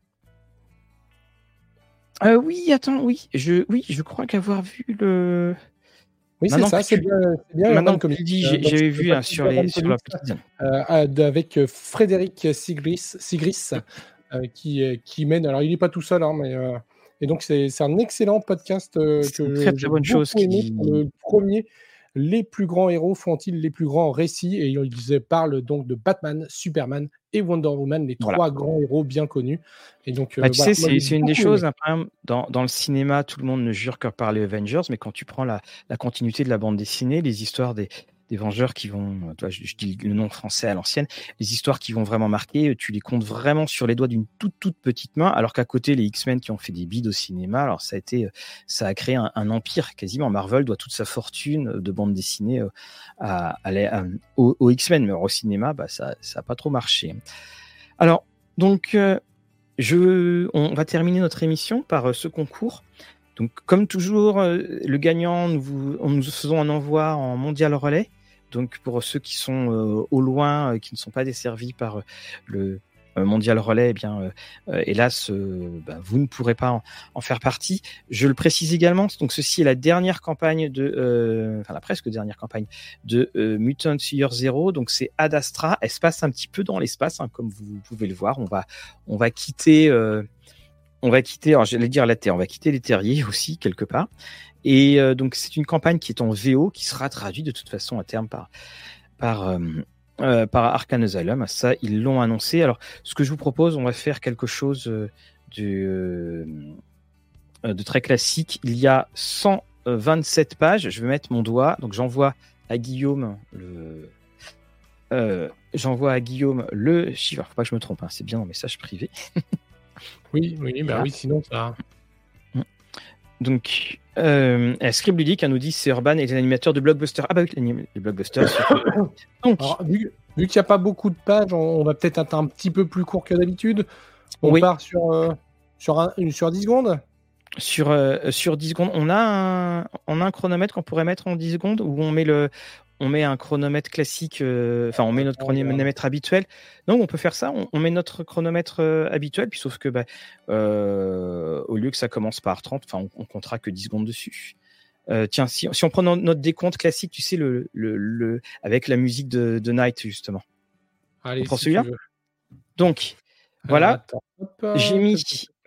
Euh, oui, attends, oui, je, oui, je crois qu'avoir vu le. Oui, c'est ça, c'est bien, bien. Maintenant, comme tu dis, j'avais vu hein, sur, les, sur la petite. Euh, avec Frédéric Sigris, Sigris qui, qui mène. Alors, il n'est pas tout seul, hein, mais. et donc, c'est un excellent podcast que très, très bonne chose. Qui... Le premier les plus grands héros font-ils les plus grands récits? Et ils parlent donc de Batman, Superman et Wonder Woman, les trois grands héros bien connus. Et donc, euh, bah, tu sais, c'est une des choses, dans, dans, le cinéma, tout le monde ne jure que par les Avengers, mais quand tu prends la, la continuité de la bande dessinée, les histoires des, des Vengeurs qui vont, toi, je, dis le nom français à l'ancienne, les histoires qui vont vraiment marquer, tu les comptes vraiment sur les doigts d'une toute toute petite main, alors qu'à côté les X-Men qui ont fait des bides au cinéma, alors ça a été, ça a créé un, empire quasiment. Marvel doit toute sa fortune de bande dessinée euh, à, à, aux, X-Men, mais au cinéma, bah ça, ça a pas trop marché. Alors donc euh, je, on va terminer notre émission par euh, ce concours. Donc, comme toujours, le gagnant, nous, nous faisons un envoi en mondial relais. Donc pour ceux qui sont euh, au loin, euh, qui ne sont pas desservis par euh, le mondial relais, eh bien, hélas, bah, vous ne pourrez pas en, faire partie. Je le précise également, donc ceci est la dernière campagne de, enfin la presque dernière campagne de Mutant Year Zero. Donc c'est Ad Astra. Elle se passe un petit peu dans l'espace, hein, comme vous pouvez le voir. On va, on va quitter on va quitter, j'allais dire la on va quitter les terriers aussi, quelque part. Et donc, c'est une campagne qui est en VO, qui sera traduite de toute façon à terme par, par, Arcane Asylum. Ça, ils l'ont annoncé. Alors, ce que je vous propose, on va faire quelque chose de, de très classique. Il y a 127 pages. Je vais mettre mon doigt. Donc, j'envoie à Guillaume le. j'envoie à Guillaume le chiffre. Faut pas que je me trompe, hein, c'est bien en message privé. [laughs] oui, oui, bah oui, sinon ça. Donc, euh, Scribe Ludique nous dit c'est Urban et l'animateur de Blockbuster. Ah bah oui, le Blockbuster. [coughs] Donc, vu, qu'il n'y a pas beaucoup de pages, on, va peut-être être un petit peu plus court que d'habitude. On part sur, euh, sur, un, sur 10 secondes? Sur, euh, sur 10 secondes, on a un, on a un chronomètre qu'on pourrait mettre en 10 secondes où on met le, on met un chronomètre classique, euh, enfin on met notre chronomètre habituel. Donc on peut faire ça, on, met notre chronomètre euh, habituel, puis sauf que bah, euh, au lieu que ça commence par 30, enfin on, comptera que 10 secondes dessus. tiens, si, on prend notre décompte classique, tu sais, le, le, avec la musique de, Night justement. Allez, on prend celui-là Donc voilà, j'ai mis,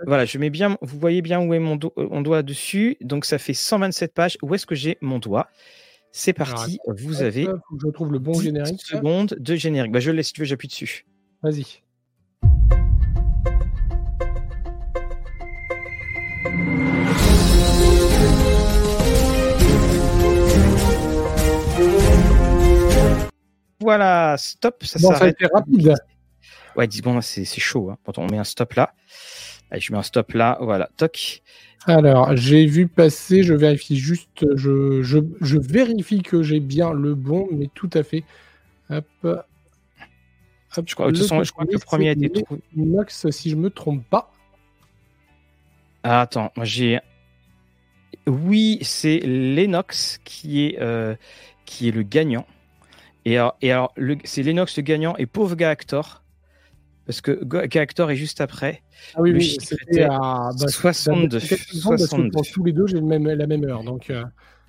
voilà, je mets bien, vous voyez bien où est mon, mon doigt dessus, donc ça fait 127 pages. Où est-ce que j'ai mon doigt? C'est parti, vous avez. je trouve le bon générique. secondes de générique. Bah, je le laisse, si tu veux, j'appuie dessus. Vas-y. Voilà, stop, ça bon, s'arrête. Ça a été rapide. Ouais, 10 secondes, c'est chaud. Hein. on met un stop là. Allez, je mets un stop là. Voilà, toc. Alors, j'ai vu passer, je vérifie juste, je, je, je vérifie que j'ai bien le bon, mais tout à fait. Hop. Hop. Je, crois, le, je crois que le premier a été trouvé. Nox, si je me trompe pas. Ah, attends, j'ai. Oui, c'est Lennox qui est, euh, qui est le gagnant. Et alors, et alors c'est Lennox le gagnant et pauvre gars actor parce que Gactor est juste après. Ah oui, oui c'était à 62. Bah, pour tous les deux, j'ai même, la même heure. Donc, euh.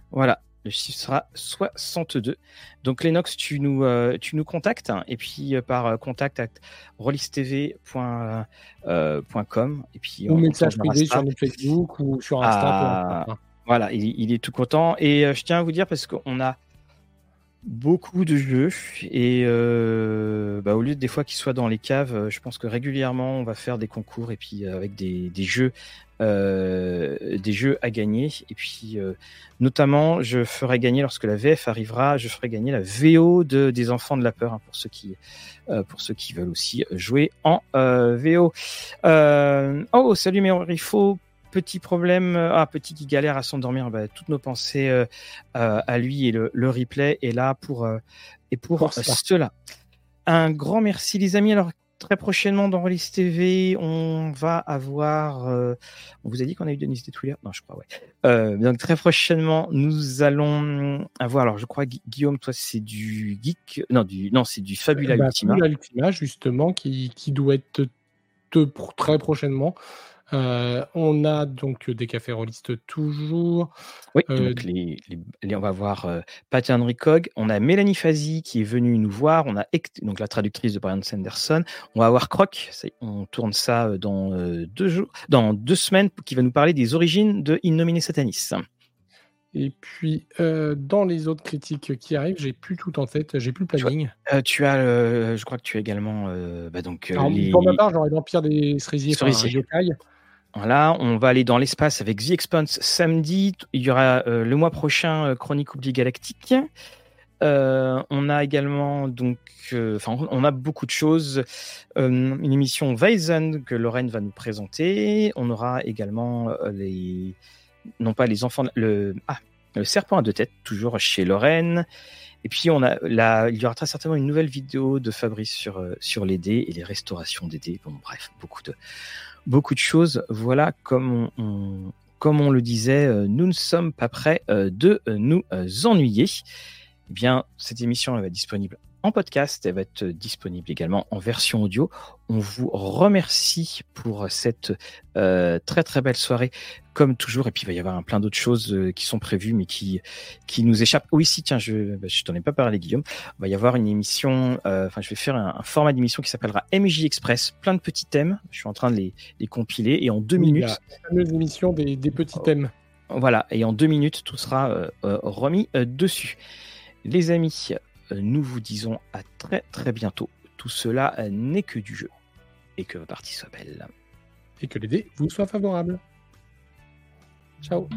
Voilà, le chiffre sera 62. Donc Lennox, tu nous, euh, tu nous contactes hein, et puis euh, par contact at rollistv.com et puis ou message privé sur notre Facebook ou sur Insta. Ah, voilà, il, il, est tout content et je tiens à vous dire parce qu'on a beaucoup de jeux et euh, bah, au lieu de des fois qu'ils soient dans les caves, euh, je pense que régulièrement on va faire des concours et puis euh, avec des, jeux des jeux à gagner et puis notamment je ferai gagner lorsque la VF arrivera, je ferai gagner la VO de des enfants de la peur hein, pour ceux qui pour ceux qui veulent aussi jouer en VO. oh salut faut petit problème, euh, ah, petit qui galère à s'endormir, bah, toutes nos pensées euh, euh, à lui et le, replay est là pour, et pour, cela. Un grand merci les amis. Alors très prochainement dans Release TV, on va avoir. on vous a dit qu'on a eu Denis Detwiller? Non, je crois, ouais. donc très prochainement, nous allons avoir. Alors, je crois, Guillaume, toi, c'est du geek. Non, du, non c'est du Fabula bah, Ultima. Fabula Ultima, justement, qui, qui doit être très prochainement. Euh, on a donc des cafés rollistes toujours. Oui, euh, on va voir euh, Pat Henry Cog. On a Mélanie Fazi qui est venue nous voir. On a donc la traductrice de Brian Sanderson. On va avoir Croc. On tourne ça dans deux jours, dans deux semaines, qui va nous parler des origines de Innominé Satanis. Et puis, dans les autres critiques qui arrivent, j'ai plus tout en tête, j'ai plus le planning. Tu, as, je crois que tu as également, bah donc, Pour ma part, j'aurais l'Empire des cerisiers, cerisiers. On va aller dans l'espace avec The Expanse samedi. Il y aura euh, le mois prochain euh, Chronique Oubli Galactique. Euh, on a également donc, enfin, on a beaucoup de choses. une émission Weizen que Lorraine va nous présenter. On aura également les, non pas les enfants, le, ah, le serpent à deux têtes, toujours chez Lorraine. Et puis on a là, il y aura très certainement une nouvelle vidéo de Fabrice sur sur les dés et les restaurations des dés. Bon, bref, beaucoup de beaucoup de choses. Voilà, comme on, le disait, euh, nous ne sommes pas prêts euh, de euh, nous ennuyer. Eh bien, cette émission elle va être disponible en podcast. Elle va être disponible également en version audio. On vous remercie pour cette euh, très très belle soirée, comme toujours. Et puis il va y avoir un plein d'autres choses euh, qui sont prévues, mais qui qui nous échappent. Oui, si, tiens, je bah, je t'en ai pas parlé, Guillaume. Il va y avoir une émission. Euh, enfin, je vais faire un, format d'émission qui s'appellera MJ Express. Plein de petits thèmes. Je suis en train de les, les compiler et en deux minutes. La fameuse émission des, des petits oh. thèmes. Voilà, et en deux minutes, tout sera remis dessus. Les amis, nous vous disons à très très bientôt. Tout cela n'est que du jeu. Et que vos parties soient belles. Et que les dés vous soient favorables. Ciao